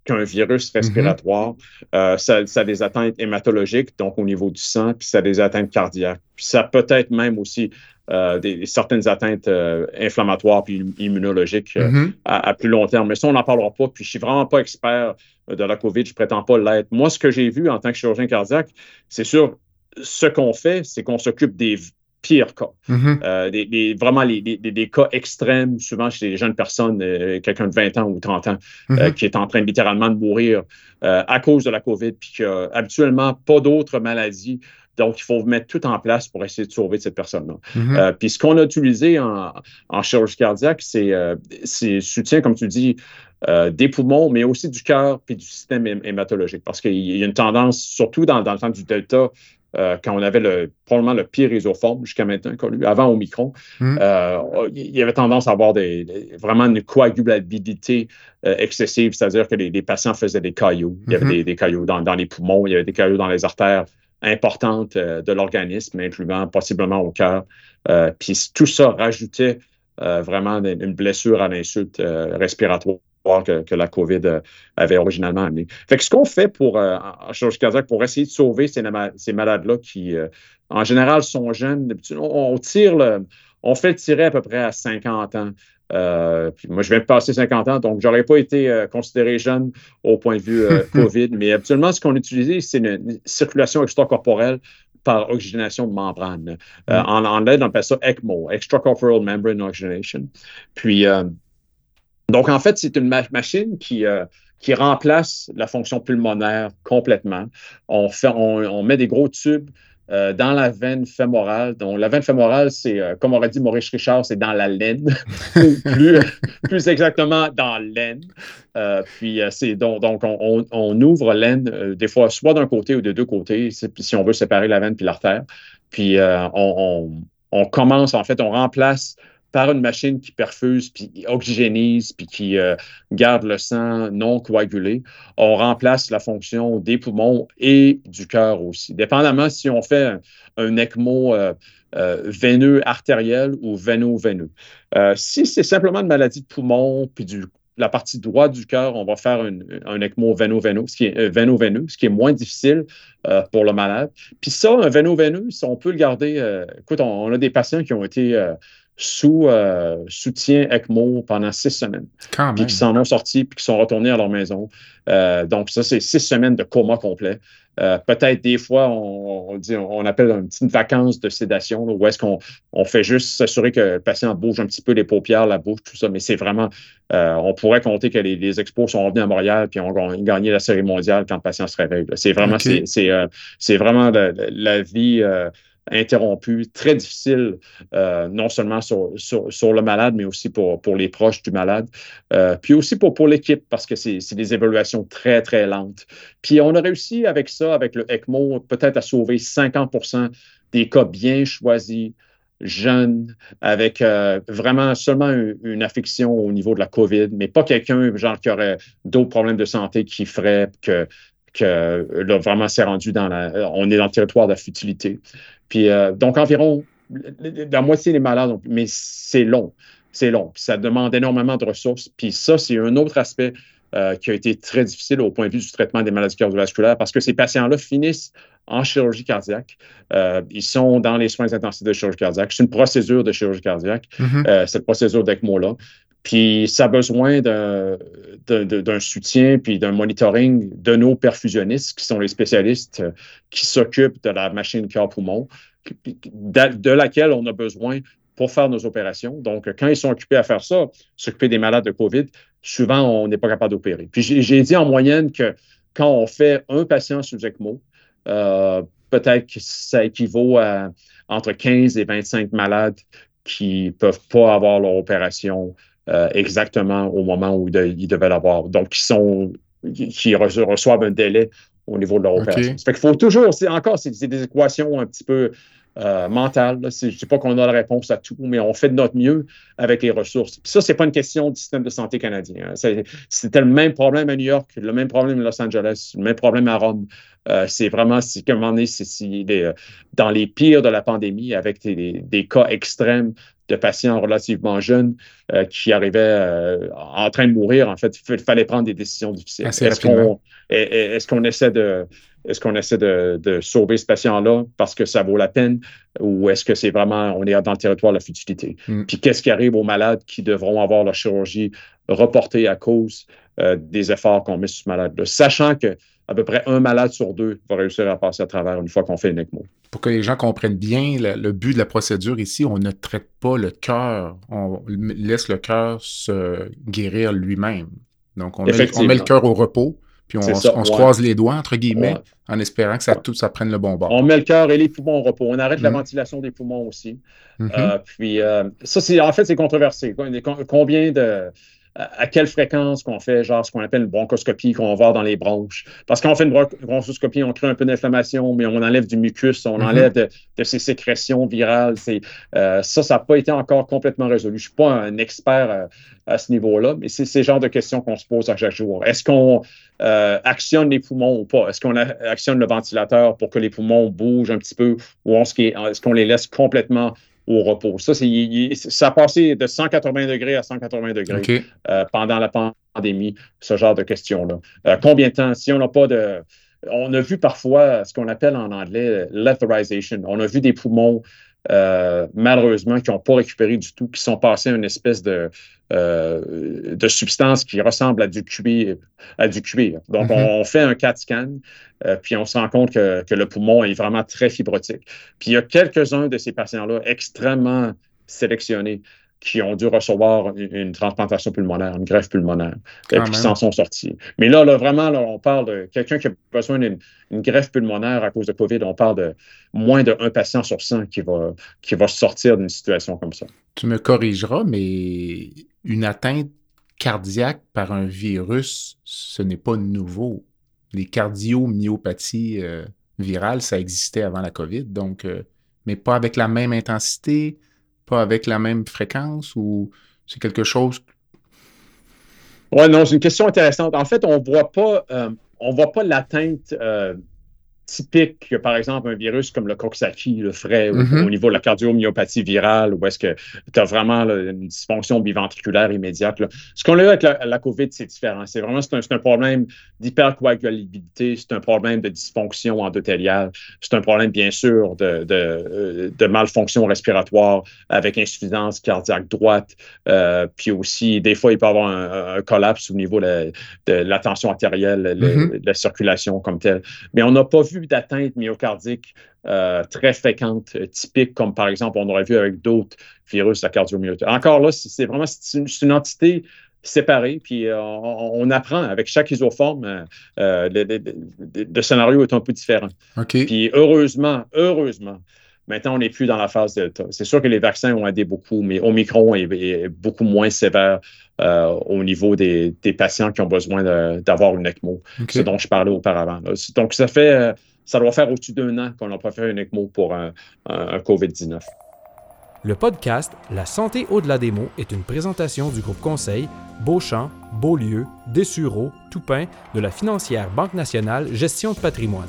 qu'un virus mm-hmm. respiratoire. Euh, ça, ça, a des atteintes hématologiques, donc au niveau du sang, puis ça a des atteintes cardiaques. Puis ça peut être même aussi euh, des, certaines atteintes euh, inflammatoires puis immunologiques euh, mm-hmm. à, plus long terme. Mais ça, on n'en parlera pas. Puis je suis vraiment pas expert de la COVID, je prétends pas l'être. Moi, ce que j'ai vu en tant que chirurgien cardiaque, c'est sûr, ce qu'on fait, c'est qu'on s'occupe des pires cas. Mm-hmm. des, vraiment les, des, cas extrêmes, souvent chez les jeunes personnes, quelqu'un de 20 ans ou 30 ans, mm-hmm. qui est en train littéralement de mourir à cause de la COVID, puis qui habituellement pas d'autres maladies donc, il faut mettre tout en place pour essayer de sauver cette personne-là. Mm-hmm. Euh, puis, ce qu'on a utilisé en, chirurgie cardiaque, c'est euh, soutien, comme tu dis, euh, des poumons, mais aussi du cœur puis du système hématologique. Parce qu'il y a une tendance, surtout dans, le temps du Delta, quand on avait le, probablement le pire isoforme jusqu'à maintenant avant Omicron, mm-hmm. il y avait tendance à avoir des, vraiment une coagulabilité excessive, c'est-à-dire que les, patients faisaient des cailloux. Il y avait mm-hmm. des, cailloux dans, dans, les poumons, il y avait des cailloux dans les artères importante euh, de l'organisme, incluant possiblement au cœur. Euh, puis tout ça rajoutait vraiment une blessure à l'insulte respiratoire que, la COVID euh, avait originalement amené. Fait que ce qu'on fait pour, euh, en pour essayer de sauver ces, malades-là qui, euh, en général, sont jeunes, on, tire le, on fait tirer à peu près à 50 ans. Puis moi, je viens de passer 50 ans, donc je n'aurais pas été considéré jeune au point de vue COVID. Mais habituellement, ce qu'on utilise, c'est une, circulation extracorporelle par oxygénation de membrane. Mm. en anglais, on appelle ça ECMO, Extracorporeal Membrane Oxygenation. Puis, donc, en fait, c'est une machine qui, euh, qui remplace la fonction pulmonaire complètement. On, fait, on, met des gros tubes euh, dans la veine fémorale. Donc, la veine fémorale, c'est, euh, comme aurait dit Maurice Richard, c'est dans la laine, plus, plus, exactement dans l'aine. puis, c'est donc, donc on, on, ouvre l'aine, des fois, soit d'un côté ou de deux côtés, si on veut séparer la veine puis l'artère. Puis, on, on, commence, en fait, on remplace par une machine qui perfuse, puis oxygénise, puis qui euh, garde le sang non coagulé, on remplace la fonction des poumons et du cœur aussi. Dépendamment si on fait un, ECMO euh, euh, veineux artériel ou véno-veineux. si c'est simplement une maladie de poumon, puis du la partie droite du cœur, on va faire un ECMO véno-veineux, ce qui est ce qui est moins difficile pour le malade. Puis ça, un véno-veineux, on peut le garder. écoute, on, a des patients qui ont été sous euh, soutien ECMO pendant six semaines. Puis qui s'en ont sortis, puis qui sont retournés à leur maison. Euh, donc, ça, c'est six semaines de coma complet. Euh, peut-être des fois, on, dit, on appelle une petite vacance de sédation, où est-ce qu'on on fait juste s'assurer que le patient bouge un petit peu les paupières, la bouche, tout ça, mais c'est vraiment, on pourrait compter que les, expos sont revenus à Montréal puis ont gagné la série mondiale quand le patient se réveille. C'est vraiment, c'est vraiment la, vie interrompu, très difficile, euh, non seulement sur, le malade, mais aussi pour, les proches du malade, euh, puis aussi pour, pour l'équipe, parce que c'est des évaluations très, très lentes. Puis on a réussi avec ça, avec le ECMO, peut-être à sauver 50% des cas bien choisis, jeunes, avec euh, vraiment seulement une, affection au niveau de la COVID, mais pas quelqu'un, genre, qui aurait d'autres problèmes de santé qui ferait que que là, vraiment, c'est rendu dans la. On est dans le territoire de la futilité. Puis, euh, donc, environ la moitié des malades, mais c'est long. C'est long. Puis ça demande énormément de ressources. Puis ça, c'est un autre aspect euh, qui a été très difficile au point de vue du traitement des maladies cardiovasculaires parce que ces patients-là finissent en chirurgie cardiaque. Euh, ils sont dans les soins intensifs de chirurgie cardiaque. C'est une procédure de chirurgie cardiaque, mm-hmm. cette procédure d'ECMO-là. Puis ça a besoin d'un soutien puis d'un monitoring de nos perfusionnistes, qui sont les spécialistes euh, qui s'occupent de la machine cœur-poumon, de, laquelle on a besoin pour faire nos opérations. Donc, quand ils sont occupés à faire ça, s'occuper des malades de COVID, souvent, on n'est pas capable d'opérer. Puis j'ai dit en moyenne que quand on fait un patient sous ECMO, euh, peut-être que ça équivaut à entre 15 et 25 malades qui ne peuvent pas avoir leur opération euh, exactement au moment où ils devaient l'avoir. Donc, qui sont qui reçoivent un délai au niveau de leur opération. Ça fait qu'il faut toujours, c'est encore, c'est des équations un petit peu euh, mentales. Je ne dis pas qu'on a la réponse à tout, mais on fait de notre mieux avec les ressources. Puis ça, ce n'est pas une question du système de santé canadien. Hein. C'était le même problème à New York, le même problème à Los Angeles, le même problème à Rome. Euh, c'est vraiment, si, comme on est, c'est, dans les pires de la pandémie, avec des cas extrêmes de patients relativement jeunes euh, qui arrivaient euh, en train de mourir. En fait, il fallait prendre des décisions difficiles. Est-ce qu'on est, essaie de est-ce qu'on essaie de, sauver ce patient-là parce que ça vaut la peine ou est-ce que c'est vraiment, on est dans le territoire de la futilité? Mm. Puis qu'est-ce qui arrive aux malades qui devront avoir leur chirurgie reportée à cause euh, des efforts qu'on met sur ce malade-là? Sachant que à peu près un malade sur deux va réussir à passer à travers une fois qu'on fait une ECMO. Pour que les gens comprennent bien le, but de la procédure ici, on ne traite pas le cœur, on laisse le cœur se guérir lui-même. Donc, on met, le cœur au repos, puis on, se croise les doigts, entre guillemets, en espérant que ça, tout ça prenne le bon bord. On met le cœur et les poumons au repos. On arrête la mm-hmm. ventilation des poumons aussi. Mm-hmm. Euh, puis, euh, ça, c'est en fait, c'est controversé. Combien de à quelle fréquence qu'on fait, genre ce qu'on appelle une bronchoscopie, qu'on va voir dans les bronches. Parce qu'on fait une bronchoscopie, on crée un peu d'inflammation, mais on enlève du mucus, on mm-hmm. enlève de, ces sécrétions virales. Euh, ça, ça n'a pas été encore complètement résolu. Je ne suis pas un expert euh, à ce niveau-là, mais c'est ces genres de questions qu'on se pose à chaque jour. Est-ce qu'on euh, actionne les poumons ou pas? Est-ce qu'on actionne le ventilateur pour que les poumons bougent un petit peu ou est-ce qu'on les laisse complètement au repos. Ça, ça a passé de 180 degrés à 180 degrés pendant la pandémie, ce genre de questions-là. combien de temps, si on n'a pas de on a vu parfois ce qu'on appelle en anglais letherization. On a vu des poumons, euh, malheureusement, qui n'ont pas récupéré du tout, qui sont passés à une espèce de, euh, de substance qui ressemble à du cuir. À du cuir. Donc, mm-hmm. on, fait un CAT scan, euh, puis on se rend compte que, que, le poumon est vraiment très fibrotique. Puis il y a quelques-uns de ces patients-là extrêmement sélectionnés qui ont dû recevoir une, transplantation pulmonaire, une greffe pulmonaire, et puis s'en sont sortis. Mais là, là vraiment, là, on parle de quelqu'un qui a besoin d'une greffe pulmonaire à cause de COVID. On parle de moins de un patient sur 100 qui va, qui va sortir d'une situation comme ça. Tu me corrigeras, mais une atteinte cardiaque par un virus, ce n'est pas nouveau. Les cardiomyopathies euh, virales, ça existait avant la COVID, donc, euh, mais pas avec la même intensité, pas avec la même fréquence ou c'est quelque chose? Oui, non, c'est une question intéressante. En fait, on ne voit pas, euh, on voit pas l'atteinte euh, typique que, par exemple, un virus comme le Coxsackie le ferait mm-hmm. au, niveau de la cardiomyopathie virale, où est-ce que tu as vraiment une dysfonction biventriculaire immédiate. Ce qu'on a eu avec la, COVID, c'est différent. C'est vraiment c'est un, problème d'hypercoagulabilité, c'est un problème de dysfonction endothéliale, c'est un problème, bien sûr, de, de, de, malfonction respiratoire avec insuffisance cardiaque droite, euh, puis aussi, des fois, il peut y avoir un, collapse au niveau de, la tension artérielle, de la circulation comme telle. Mais on n'a pas vu d'atteinte myocardique euh, très fréquente, euh, typique, comme par exemple on aurait vu avec d'autres virus la cardiomyopathie. Encore là, c'est vraiment une, entité séparée, puis euh, on, apprend avec chaque isoforme, le, scénario est un peu différent. Puis heureusement, heureusement, Maintenant, on n'est plus dans la phase Delta. C'est sûr que les vaccins ont aidé beaucoup, mais Omicron est, beaucoup moins sévère au niveau des, patients qui ont besoin d'avoir une ECMO, ce dont je parlais auparavant. Donc, ça fait ça doit faire au-dessus d'un an qu'on a pas fait un ECMO pour un, COVID-19. Le podcast La santé au-delà des mots est une présentation du groupe conseil Beauchamp, Beaulieu, Dessureau, Toupin de la financière Banque nationale Gestion de patrimoine.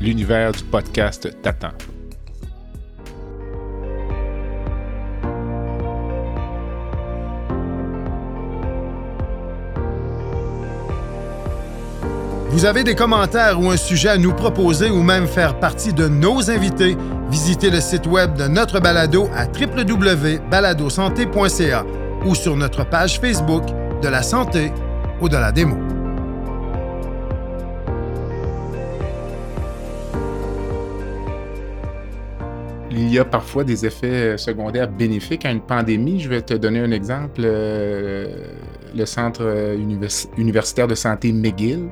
L'univers du podcast t'attend. Vous avez des commentaires ou un sujet à nous proposer ou même faire partie de nos invités, visitez le site web de notre balado à www.baladosanté.ca ou sur notre page Facebook de la santé ou de la démo. Il y a parfois des effets secondaires bénéfiques à une pandémie. Je vais te donner un exemple. Euh, le Centre euh, universitaire de santé McGill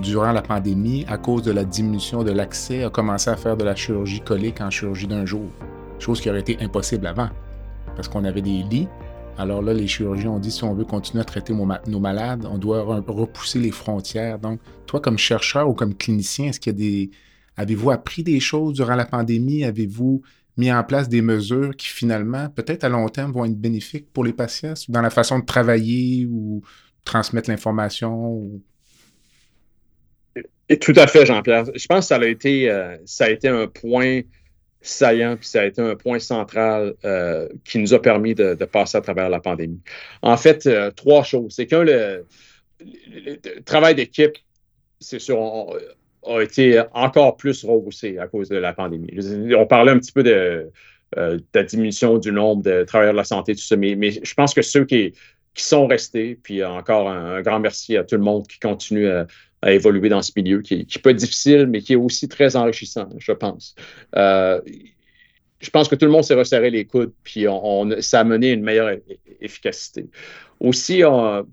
durant la pandémie, à cause de la diminution de l'accès, a commencé à faire de la chirurgie colique en chirurgie d'un jour, chose qui aurait été impossible avant, parce qu'on avait des lits. Alors là, les chirurgiens ont dit, si on veut continuer à traiter nos malades, on doit repousser les frontières. Donc, toi, comme chercheur ou comme clinicien, est-ce qu'il y a des... Avez-vous appris des choses durant la pandémie? Avez-vous mis en place des mesures qui finalement, peut-être à long terme, vont être bénéfiques pour les patients dans la façon de travailler ou transmettre l'information? tout à fait, Jean-Pierre. Je pense que ça a été, euh, ça a été un point saillant, puis ça a été un point central euh, qui nous a permis de, passer à travers la pandémie. En fait, euh, trois choses. C'est qu'un, le, travail d'équipe, c'est sûr, a été encore plus rehaussé à cause de la pandémie. On parlait un petit peu de, la diminution du nombre de travailleurs de la santé, tout ça, mais, mais je pense que ceux qui, qui sont restés, puis encore un, grand merci à tout le monde qui continue à, évoluer dans ce milieu, qui, peut être difficile, mais qui est aussi très enrichissant, je pense. Euh, je pense que tout le monde s'est resserré les coudes, puis on, ça a mené une meilleure efficacité. Aussi, on,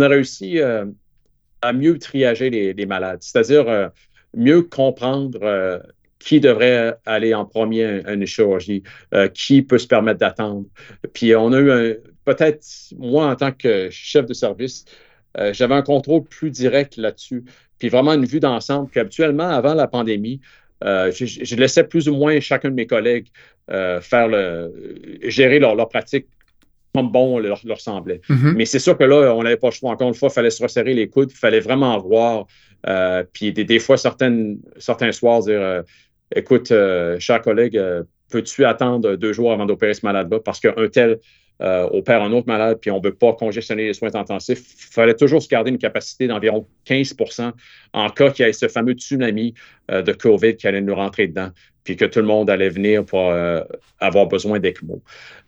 a réussi euh, à mieux triager les, malades, c'est-à-dire euh, mieux comprendre qui devrait aller en premier à une chirurgie, qui peut se permettre d'attendre. Puis on a eu peut-être, moi en tant que chef de service, j'avais un contrôle plus direct là-dessus, puis vraiment une vue d'ensemble. Qu'habituellement, avant la pandémie, je, laissais plus ou moins chacun de mes collègues faire le, gérer leur, pratique bon leur, semblait. Mm-hmm. Mais c'est sûr que là, on n'avait pas le choix. Encore une fois, il fallait se resserrer les coudes, il fallait vraiment voir. Euh, puis des, fois, certaines, certains soirs, dire euh, écoute, euh, cher collègue, peux-tu attendre deux jours avant d'opérer ce malade-là? Parce qu'un tel opère un autre malade, puis on ne veut pas congestionner les soins intensifs. Il fallait toujours se garder une capacité d'environ 15% en cas qu'il y ait ce fameux tsunami de COVID qui allait nous rentrer dedans puis que tout le monde allait venir pour euh, avoir besoin d'ECMO.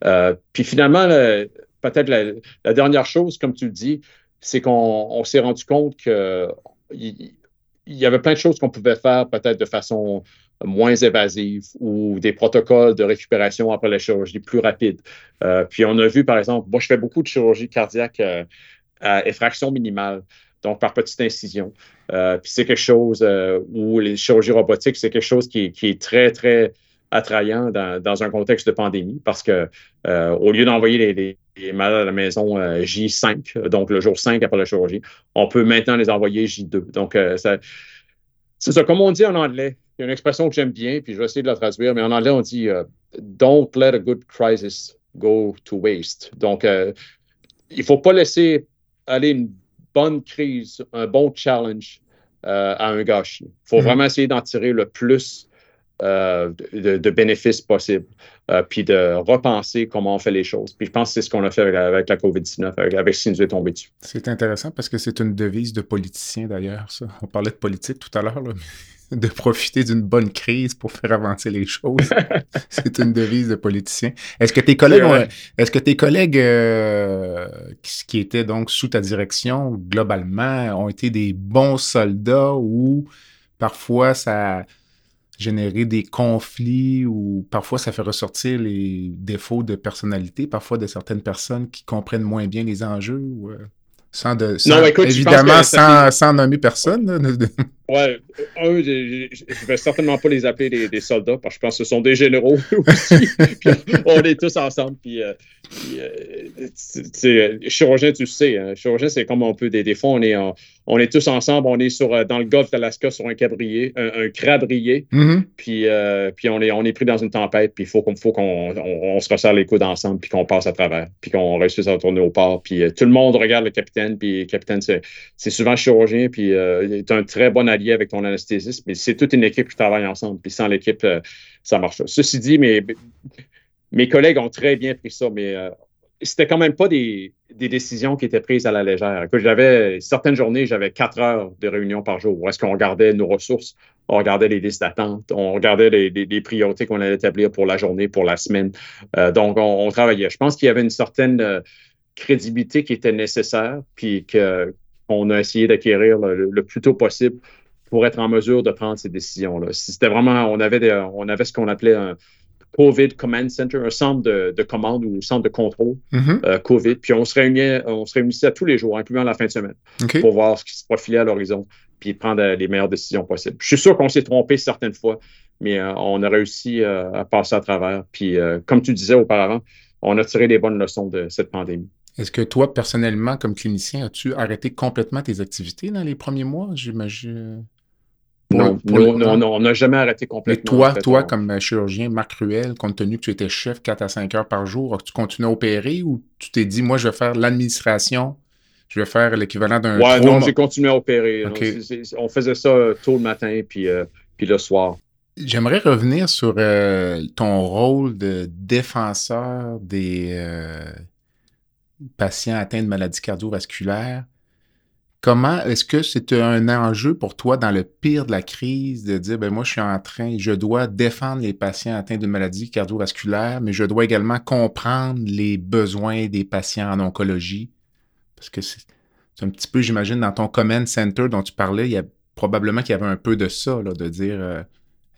Euh, puis finalement, peut-être la, dernière chose, comme tu le dis, c'est qu'on s'est rendu compte qu'il y, y avait plein de choses qu'on pouvait faire peut-être de façon moins évasive ou des protocoles de récupération après la chirurgie plus rapides. Euh, puis on a vu, par exemple, moi, je fais beaucoup de chirurgie cardiaque à effraction minimale donc par petite incision. Euh, puis c'est quelque chose euh, où les chirurgies robotiques, c'est quelque chose qui, est très, très attrayant dans, un contexte de pandémie parce que euh, au lieu d'envoyer les, malades à la maison J5, donc le jour 5 après la chirurgie, on peut maintenant les envoyer J2. Donc, c'est ça, comme on dit en anglais, il y a une expression que j'aime bien, puis je vais essayer de la traduire, mais en anglais, on dit Don't let a good crisis go to waste. Donc, il ne faut pas laisser aller une bonne crise, un bon challenge euh, à un gâchis. Il faut mhm. vraiment essayer d'en tirer le plus euh, de, bénéfices possibles, euh, puis de repenser comment on fait les choses. Puis je pense que c'est ce qu'on a fait avec, la COVID-19, avec, ce qui nous est tombé dessus. C'est intéressant parce que c'est une devise de politicien d'ailleurs, ça. On parlait de politique tout à l'heure, de profiter d'une bonne crise pour faire avancer les choses. c'est une devise de politicien. Est-ce que tes collègues, est-ce que tes collègues euh, qui, étaient donc sous ta direction globalement ont été des bons soldats ou parfois ça a généré des conflits ou parfois ça fait ressortir les défauts de personnalité, parfois de certaines personnes qui comprennent moins bien les enjeux ou, euh, sans de, évidemment sans, sans, nommer personne. Ouais, un, je ne vais certainement pas les appeler des, soldats parce que je pense que ce sont des généraux aussi. on est tous ensemble. Puis, euh, euh, chirurgien, tu sais, hein, chirurgien, c'est comme on peut. Des, des fois, on est, on est tous ensemble. On est sur, euh, dans le golfe d'Alaska sur un cabrier, un, crabrier. Mm-hmm. Puis, puis on, est, on est pris dans une tempête. Puis il faut, faut qu'on on, se resserre les coudes ensemble. Puis qu'on passe à travers. Puis qu'on réussisse à retourner au port. Puis tout le monde regarde le capitaine. Puis le capitaine, c'est souvent chirurgien. Puis il est un très bon avec ton anesthésiste, mais c'est toute une équipe qui travaille ensemble. Puis sans l'équipe, euh, ça marche pas. Ceci dit, mes, mes collègues ont très bien pris ça, mais euh, c'était quand même pas des, décisions qui étaient prises à la légère. j'avais certaines journées, j'avais quatre heures de réunion par jour. Où est-ce qu'on regardait nos ressources, on regardait les listes d'attente, on regardait les, priorités qu'on allait établir pour la journée, pour la semaine. Euh, donc, on, travaillait. Je pense qu'il y avait une certaine crédibilité qui était nécessaire, puis qu'on a essayé d'acquérir le, plus tôt possible pour être en mesure de prendre ces décisions-là. Si c'était vraiment, on avait, on avait ce qu'on appelait un COVID Command Center, un centre de, de commande ou centre de contrôle mm-hmm. euh, COVID. Puis on se réunissait, on se réunissait tous les jours, incluant la fin de semaine, pour voir ce qui se profilait à l'horizon, puis prendre les meilleures décisions possibles. Je suis sûr qu'on s'est trompé certaines fois, mais euh, on a réussi euh, à passer à travers. Puis comme tu disais auparavant, on a tiré les bonnes leçons de cette pandémie. Est-ce que toi, personnellement, comme clinicien, as-tu arrêté complètement tes activités dans les premiers mois, j'imagine? Non, non, on n'a jamais arrêté complètement. Mais toi, toi, comme chirurgien, Marc Ruel, compte tenu que tu étais chef 4 à 5 heures par jour, tu continues à opérer ou tu t'es dit, moi, je vais faire l'administration, je vais faire l'équivalent d'un. Ouais, non, j'ai continué à opérer. on faisait ça euh, tôt le matin puis, euh, puis le soir. J'aimerais revenir sur euh, ton rôle de défenseur des patients atteints de maladies cardiovasculaires. Comment est-ce que c'est un enjeu pour toi dans le pire de la crise de dire ben moi je suis en train, je dois défendre les patients atteints d'une maladie cardiovasculaire, mais je dois également comprendre les besoins des patients en oncologie? Parce que c'est un petit peu j'imagine dans ton command center dont tu parlais, il y a probablement qu'il y avait un peu de ça là, de dire euh,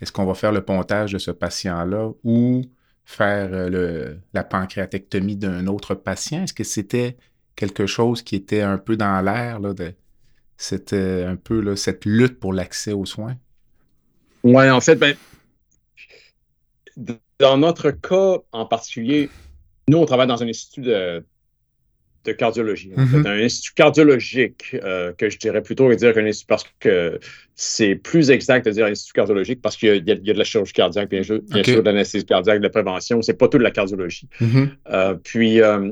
est-ce qu'on va faire le pontage de ce patient là ou faire euh, la pancréatectomie d'un autre patient? Est-ce que c'était quelque chose qui était un peu dans l'air, de c'était un peu là, cette lutte pour l'accès aux soins? Oui, en fait, ben, dans notre cas en particulier, nous, on travaille dans un institut de, de cardiologie. Mm-hmm. Un institut cardiologique, euh, que je dirais plutôt dire qu'un institut, parce que c'est plus exact de dire institut cardiologique parce qu'il y, a de la chirurgie cardiaque, bien sûr, bien sûr de l'anesthésie cardiaque, de la prévention. C'est pas tout de la cardiologie. Mm-hmm. Euh, puis, euh,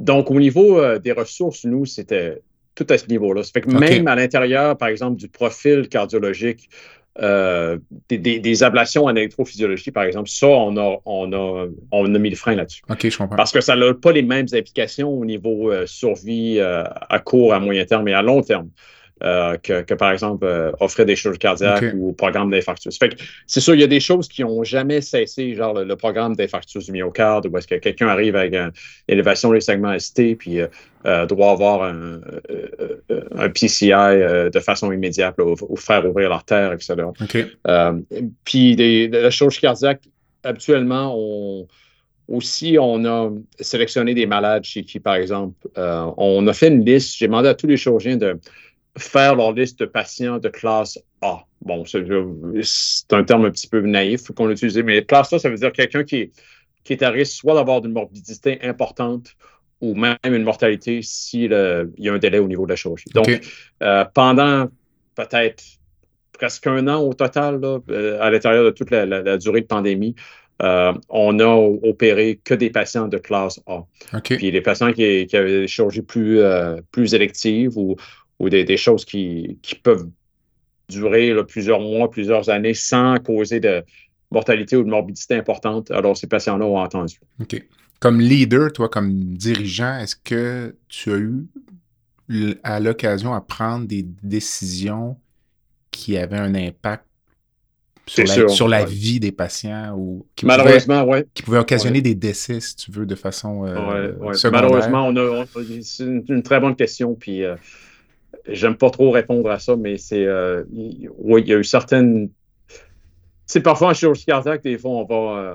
donc, au niveau des ressources, nous, c'était tout à ce niveau-là. Ça fait que même à l'intérieur, par exemple, du profil cardiologique, euh, des, ablations en électrophysiologie, par exemple, ça, on a, on a, on a mis le frein là-dessus. OK, je comprends. Parce que ça n'a pas les mêmes applications au niveau euh, survie euh, à court, à moyen terme et à long terme. Euh, que, par exemple, euh, offrir des choses cardiaques ou programme d'infarctus. c'est sûr, il y a des choses qui n'ont jamais cessé, genre le, programme d'infarctus du myocarde, où est-ce que quelqu'un arrive avec une élévation des segments ST, puis euh, doit avoir un, PCI de façon immédiate ou, faire ouvrir l'artère, etc. puis des, la chirurgie cardiaque, habituellement, on aussi, on a sélectionné des malades chez qui, par exemple, on a fait une liste. J'ai demandé à tous les chirurgiens de faire leur liste de patients de classe A. Bon, c'est un terme un petit peu naïf qu'on utilise, mais classe A, ça veut dire quelqu'un qui, qui est à risque soit d'avoir une morbidité importante ou même une mortalité s'il y a un délai au niveau de la chirurgie. Donc, euh, pendant peut-être presque un an au total, euh, à l'intérieur de toute la, durée de pandémie, euh, on a opéré que des patients de classe A. Puis les patients qui, qui avaient des chirurgies plus, plus électives ou, ou des, choses qui, peuvent durer plusieurs mois, plusieurs années sans causer de mortalité ou de morbidité importante. Alors, ces patients-là ont entendu. OK. Comme leader, toi, comme dirigeant, est-ce que tu as eu à l'occasion à prendre des décisions qui avaient un impact sur la, vie des patients ou qui Malheureusement, oui. Qui pouvaient occasionner des décès, si tu veux, de façon euh, Malheureusement, on c'est une, très bonne question. Puis, euh, J'aime pas trop répondre à ça, mais c'est. Euh, oui, il y a eu certaines. C'est parfois en chirurgie cardiaque, des fois, on va. Euh,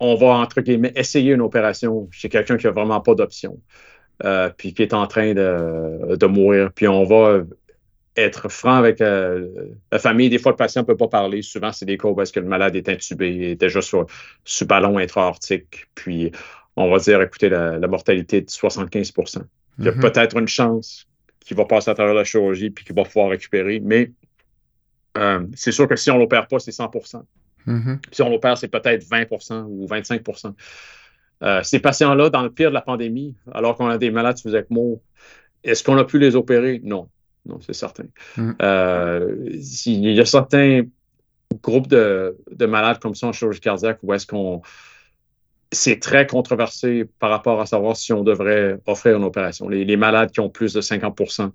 on va, entre guillemets, essayer une opération chez quelqu'un qui n'a vraiment pas d'option, euh, puis qui est en train de, mourir. Puis on va être franc avec la famille. Des fois, le patient ne peut pas parler. Souvent, c'est des cas où est-ce que le malade est intubé, est déjà sur, sous ballon intra-aortique. Puis on va dire, écoutez, la, mortalité est de 75% Il y a mm-hmm. peut-être une chance qui va passer à travers la chirurgie puis qui va pouvoir récupérer. Mais euh, c'est sûr que si on ne l'opère pas, c'est 100 mm-hmm. Si on l'opère, c'est peut-être 20% ou 25% euh, Ces patients-là, dans le pire de la pandémie, alors qu'on a des malades sous ECMO, est-ce qu'on a pu les opérer? Non. Non, c'est certain. Mm. Euh, il y a certains groupes de, de, malades comme ça en chirurgie cardiaque où est-ce qu'on c'est très controversé par rapport à savoir si on devrait offrir une opération. Les, malades qui ont plus de 50%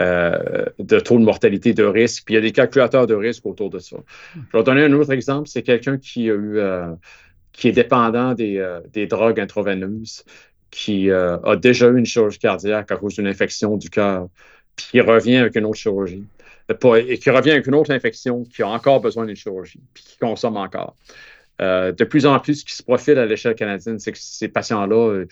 euh, de taux de mortalité de risque, puis il y a des calculateurs de risque autour de ça. Je vais donner un autre exemple. C'est quelqu'un qui a eu, euh, qui est dépendant des, euh, des drogues intraveineuses, qui a déjà eu une chirurgie cardiaque à cause d'une infection du cœur, puis qui revient avec une autre chirurgie, et qui revient avec une autre infection, qui a encore besoin d'une chirurgie, puis qui consomme encore. Euh, de plus en plus, ce qui se profile à l'échelle canadienne, c'est que ces patients-là, euh,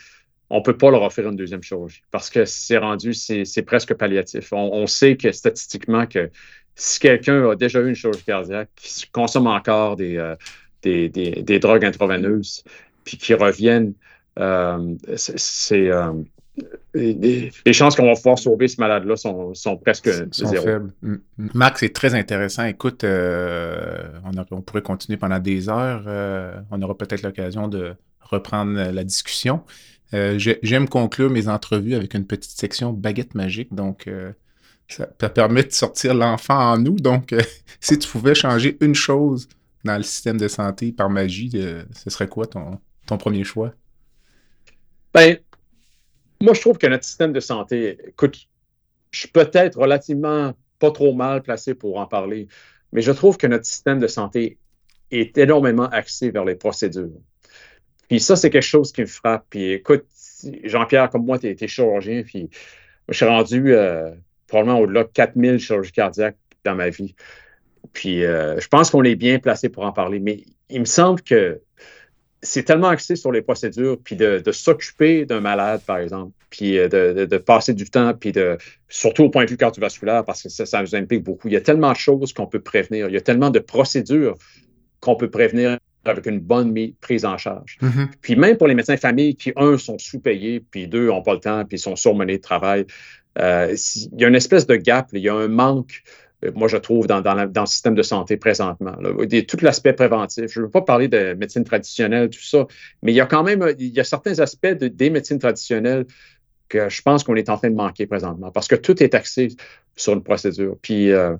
on ne peut pas leur offrir une deuxième chirurgie parce que c'est rendu, c'est presque palliatif. On, sait que statistiquement, que si quelqu'un a déjà eu une chirurgie cardiaque, qui consomme encore des, euh, des, drogues intraveineuses, puis qui reviennent, c'est les, chances qu'on va pouvoir sauver ce malade-là sont, presque Faibles. Mm, mm. Max, c'est très intéressant. Écoute, euh, on, pourrait continuer pendant des heures. Euh, on aura peut-être l'occasion de reprendre la discussion. Euh, j'aime conclure mes entrevues avec une petite section baguette magique. Donc, ça, permet de sortir l'enfant en nous. Donc, si tu pouvais changer une chose dans le système de santé par magie, ce serait quoi ton, ton premier choix? Ben, moi, je trouve que notre système de santé, écoute, je suis peut-être relativement pas trop mal placé pour en parler, mais je trouve que notre système de santé est énormément axé vers les procédures. Puis ça, c'est quelque chose qui me frappe. Puis écoute, Jean-Pierre, comme moi, tu es, chirurgien, puis je suis rendu euh, probablement au-delà de 4000 chirurgies cardiaques dans ma vie. Puis euh, je pense qu'on est bien placé pour en parler, mais il me semble que c'est tellement axé sur les procédures, puis de, s'occuper d'un malade, par exemple, puis euh, de, passer du temps, puis de, surtout au point de vue cardiovasculaire, parce que ça, ça nous implique beaucoup. Il y a tellement de choses qu'on peut prévenir. Il y a tellement de procédures qu'on peut prévenir avec une bonne prise en charge. Mm-hmm. Puis même pour les médecins de famille qui, un, sont sous-payés, puis deux, n'ont pas le temps, puis sont surmenés de travail, euh, il y a une espèce de gap, il y a un manque moi, je trouve, dans, dans, le système de santé présentement. Tout l'aspect préventif. Je ne veux pas parler de médecine traditionnelle, tout ça, mais il y a quand même il y a certains aspects des médecines traditionnelles que je pense qu'on est en train de manquer présentement parce que tout est axé sur une procédure. Puis euh,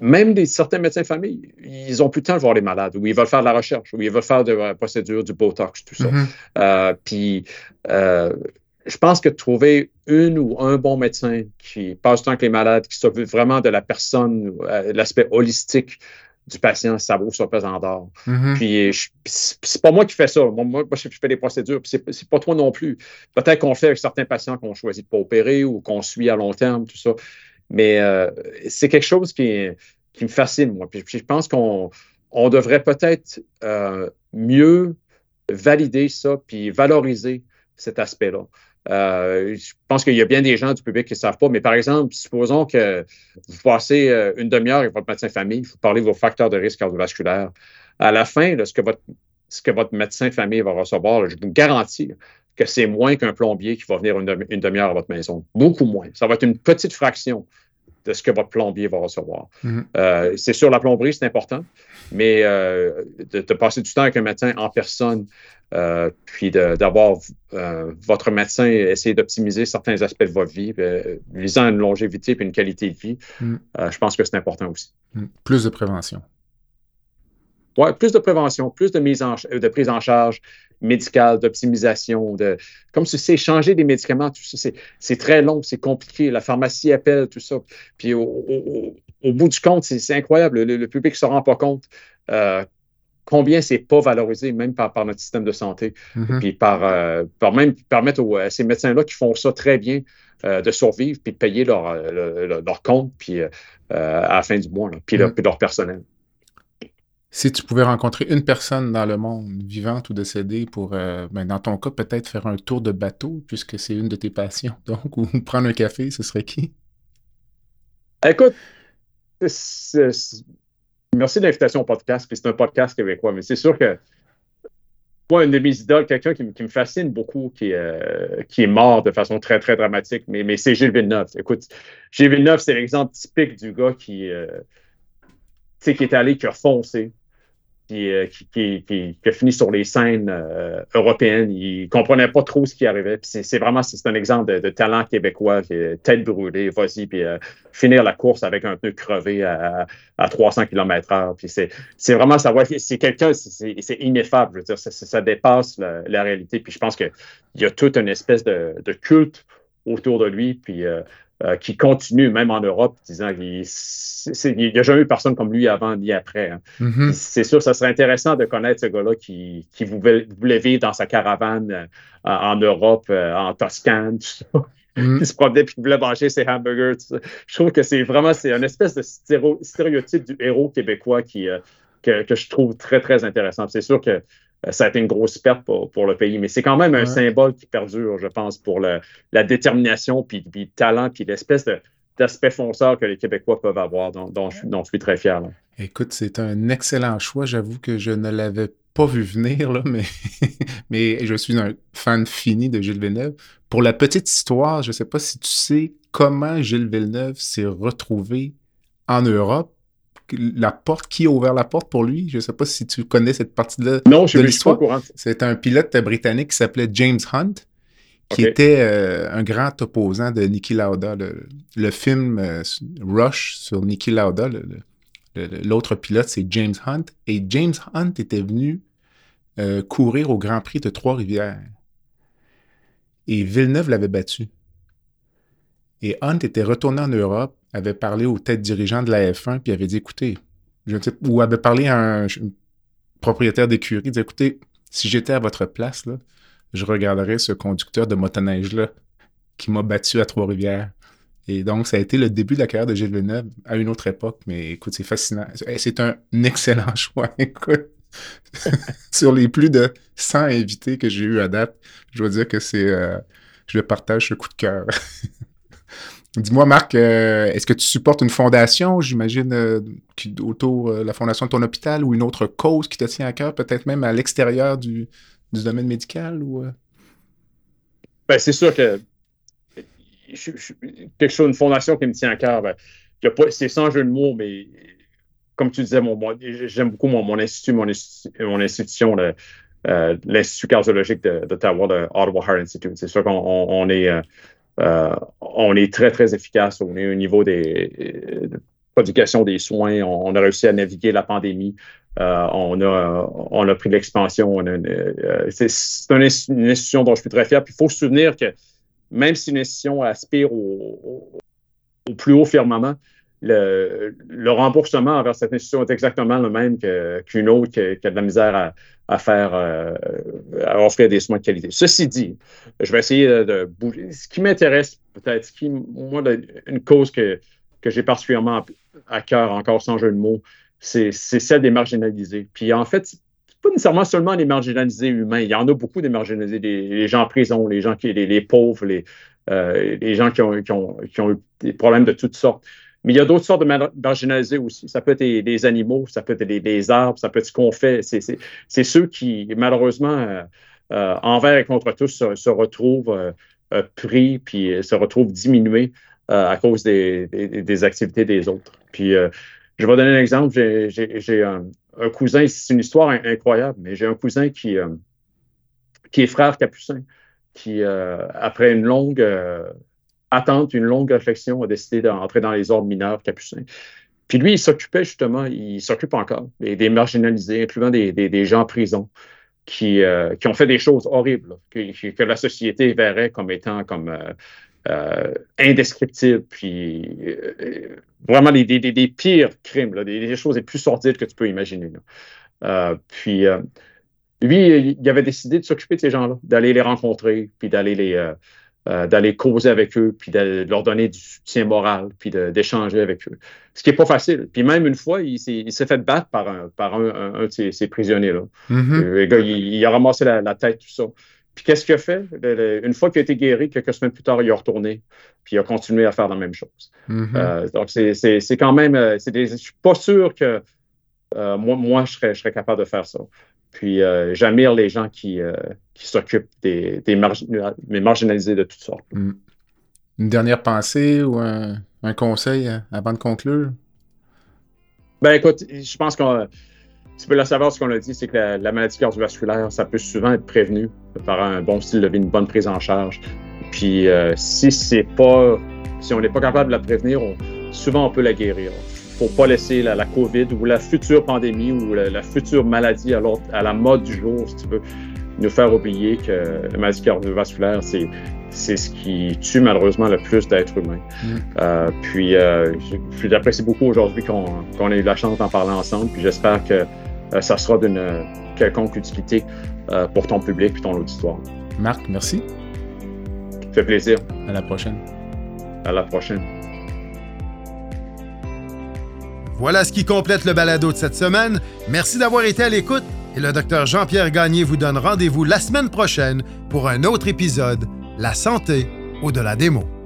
même des, certains médecins de famille, ils ont plus de temps de voir les malades, ou ils veulent faire de la recherche, ou ils veulent faire de la procédure, du Botox, tout ça. Mm-hmm. Euh, puis je pense que trouver une ou un bon médecin qui passe temps avec les malades, qui s'occupe vraiment de la personne, euh, l'aspect holistique du patient, ça vaut son pesant d'or. Mm-hmm. Puis c'est pas moi qui fais ça. Moi, je fais des procédures, puis c'est pas toi non plus. Peut-être qu'on le fait avec certains patients qu'on choisit de pas opérer ou qu'on suit à long terme, tout ça. Mais euh, c'est quelque chose qui, qui, me fascine, moi. Puis, je pense qu'on on devrait peut-être euh, mieux valider ça, puis valoriser cet aspect-là. Euh, je pense qu'il y a bien des gens du public qui ne savent pas, mais par exemple, supposons que vous passez euh, une demi-heure avec votre médecin de famille, vous parlez de vos facteurs de risque cardiovasculaire. À la fin, ce, que votre, ce que votre médecin de famille va recevoir, je vous garantis que c'est moins qu'un plombier qui va venir une, demi-heure à votre maison. Beaucoup moins. Ça va être une petite fraction de ce que votre plombier va recevoir. Mhm. Euh, c'est sûr, la plomberie, c'est important, mais de, de, passer du temps avec un médecin en personne, euh, puis d'avoir euh, votre médecin essayer d'optimiser certains aspects de votre vie, euh, visant une longévité et une qualité de vie, Mm. je pense que c'est important aussi. Mm. Plus de prévention. Plus de prévention, plus de, mise en, de prise en charge médicale, d'optimisation, de comme si c'est changer des médicaments, tout ça, c'est très long, c'est compliqué. La pharmacie appelle, tout ça. Puis au, au, au bout du compte, c'est incroyable. Le, le, public ne se rend pas compte combien c'est pas valorisé, même par, par, notre système de santé, Mm-hmm. puis par, euh, par même permettre aux, à ces médecins-là qui font ça très bien euh, de survivre, puis de payer leur, euh, leur, leur compte, puis euh, à la fin du mois, là, puis, leur, Mm. puis leur personnel. Si tu pouvais rencontrer une personne dans le monde, vivante ou décédée, pour, euh, ben dans ton cas, peut-être faire un tour de bateau, puisque c'est une de tes passions, donc, ou prendre un café, ce serait qui? Écoute, merci de l'invitation au podcast, puis c'est un podcast québécois, mais c'est sûr que moi, une de mes idoles, quelqu'un qui, qui, me fascine beaucoup, qui, euh, qui, est mort de façon très, très dramatique, mais, mais c'est Gilles Villeneuve. Écoute, Gilles Villeneuve, c'est l'exemple typique du gars qui, euh, qui est allé, qui a foncé, qui, euh, qui, qui, qui, a fini sur les scènes euh, européennes. Il comprenait pas trop ce qui arrivait. C'est vraiment c'est un exemple de, talent québécois, qui tête brûlée, vas-y, puis euh, finir la course avec un pneu crevé à, à 300 km/h. Puis c'est vraiment savoir, c'est quelqu'un, c'est ineffable. Je veux dire, ça, ça dépasse la, réalité. Puis je pense qu'il y a toute une espèce de, de culte autour de lui. Puis euh, qui continue, même en Europe, disant qu'il n'y a jamais eu personne comme lui avant ni après. Hein. Mm -hmm. C'est sûr, ça serait intéressant de connaître ce gars-là qui, qui voulait, voulait, vivre dans sa caravane euh, en Europe, euh, en Toscane, tout ça. Mm -hmm. qui se promenait et qui voulait manger ses hamburgers. Tout ça. Je trouve que c'est vraiment c'est une espèce de stéréotype du héros québécois qui, que, que, je trouve très, très intéressant. C'est sûr que ça a été une grosse perte pour, pour le pays. Mais c'est quand même un ouais. symbole qui perdure, je pense, pour le, la détermination, puis, puis le talent, puis l'espèce d'aspect fonceur que les Québécois peuvent avoir, dont, dont, je, dont je, suis très fier. Là. Écoute, c'est un excellent choix. J'avoue que je ne l'avais pas vu venir, là, mais, mais je suis un fan fini de Gilles Villeneuve. Pour la petite histoire, je ne sais pas si tu sais comment Gilles Villeneuve s'est retrouvé en Europe la porte, qui a ouvert la porte pour lui? Je ne sais pas si tu connais cette partie-là non, de l'histoire. C'est un pilote britannique qui s'appelait James Hunt, qui okay. était euh, un grand opposant de Niki Lauda. Le, le film euh, Rush sur Niki Lauda, l'autre pilote, c'est James Hunt. Et James Hunt était venu euh, courir au Grand Prix de Trois-Rivières. Et Villeneuve l'avait battu. Et Hunt était retourné en Europe avait parlé aux têtes dirigeants de la F1 puis avait dit écoutez, je ou avait parlé à un, propriétaire d'écurie, dit écoutez, si j'étais à votre place, là, je regarderais ce conducteur de motoneige-là qui m'a battu à Trois-Rivières. Et donc, ça a été le début de la carrière de Gilles Villeneuve à une autre époque, mais écoute, c'est fascinant. C'est un excellent choix, écoute. Sur les plus de 100 invités que j'ai eu à date, je dois dire que c'est. Euh, je partage ce coup de cœur. Dis-moi, Marc, est-ce que tu supportes une fondation, j'imagine, autour de la fondation de ton hôpital ou une autre cause qui te tient à cœur, peut-être même à l'extérieur du, domaine médical? Ben, c'est sûr que quelque chose, une fondation qui me tient à cœur, ben, c'est sans jeu de mots, mais comme tu disais, j'aime beaucoup mon, institut, mon, institution, euh, l'Institut cardiologique d'Ottawa, le Ottawa Heart Institute. C'est sûr qu'on est, euh, euh, on est très, très efficace au, niveau des production des soins. On, a réussi à naviguer la pandémie. on, a, on a pris l'expansion. c'est une, institution dont je suis très fier. Puis il faut se souvenir que même si une institution aspire au, plus haut firmament, le, remboursement envers cette institution est exactement le même qu'une autre qui, a de la misère à, faire, euh, à offrir des soins de qualité. Ceci dit, je vais essayer de, bouger. Ce qui m'intéresse, peut-être, qui, moi, une cause que, que j'ai particulièrement à cœur, encore sans jeu de mots, c'est celle des marginalisés. Puis en fait, pas nécessairement seulement les marginalisés humains. Il y en a beaucoup des marginalisés, les, gens en prison, les gens qui, les, pauvres, les, euh, les gens qui ont, qui, ont, qui ont, eu des problèmes de toutes sortes. Mais il y a d'autres sortes de marginalisés aussi. Ça peut être des, animaux, ça peut être des, arbres, ça peut être ce qu'on fait. C'est ceux qui, malheureusement, euh, euh, envers et contre tous, se, retrouvent pris puis se retrouvent diminués à cause des, activités des autres. Puis, je vais donner un exemple. J'ai un, un cousin, c'est une histoire incroyable, mais j'ai un cousin qui, euh, qui est frère capucin, qui, euh, après une longue euh, attente, une longue réflexion, a décidé d'entrer dans les ordres mineurs capucins. Puis lui, il s'occupait justement, il s'occupe encore des, marginalisés, incluant des, gens en prison, qui, qui ont fait des choses horribles, que, la société verrait comme étant comme euh, indescriptible, puis euh, vraiment des, pires crimes, des, choses les plus sordides que tu peux imaginer. Euh, puis lui, il avait décidé de s'occuper de ces gens-là, d'aller les rencontrer, puis d'aller les d'aller causer avec eux, puis de leur donner du soutien moral, puis d'échanger avec eux. Ce qui n'est pas facile. Puis même une fois, il s'est fait battre par un, par un, de ces, prisonniers-là. Mm-hmm. Le gars, il, a ramassé la, la, tête, tout ça. Puis qu'est-ce qu'il a fait? Une fois qu'il a été guéri, quelques semaines plus tard, il est retourné, puis il a continué à faire la même chose. Mm-hmm. Euh, donc, c'est quand même. Euh, je ne suis pas sûr que euh, moi, moi je, serais, je serais capable de faire ça. Puis j'admire les gens qui, qui s'occupent des, des marginalisés de toutes sortes. Mm. Une dernière pensée ou un, un conseil avant de conclure? Ben écoute, je pense qu'on tu peux la savoir, ce qu'on a dit, c'est que la, maladie cardiovasculaire, ça peut souvent être prévenu par un bon style de vie, une bonne prise en charge. Puis euh, si c'est pas, si on n'est pas capable de la prévenir, souvent on peut la guérir. Faut pas laisser la, COVID ou la future pandémie ou la, future maladie à, à, la mode du jour, si tu veux, nous faire oublier que la maladie cardiovasculaire, c'est c'est ce qui tue malheureusement le plus d'êtres humains. Mm. Euh, puis, euh, j'apprécie beaucoup aujourd'hui qu'on ait eu la chance d'en parler ensemble. Puis, j'espère que euh, ça sera d'une quelconque utilité euh, pour ton public et ton auditoire. Marc, merci. Ça fait plaisir. À la prochaine. À la prochaine. Voilà ce qui complète le balado de cette semaine. Merci d'avoir été à l'écoute et le docteur Jean-Pierre Gagné vous donne rendez-vous la semaine prochaine pour un autre épisode, La santé au-delà des mots.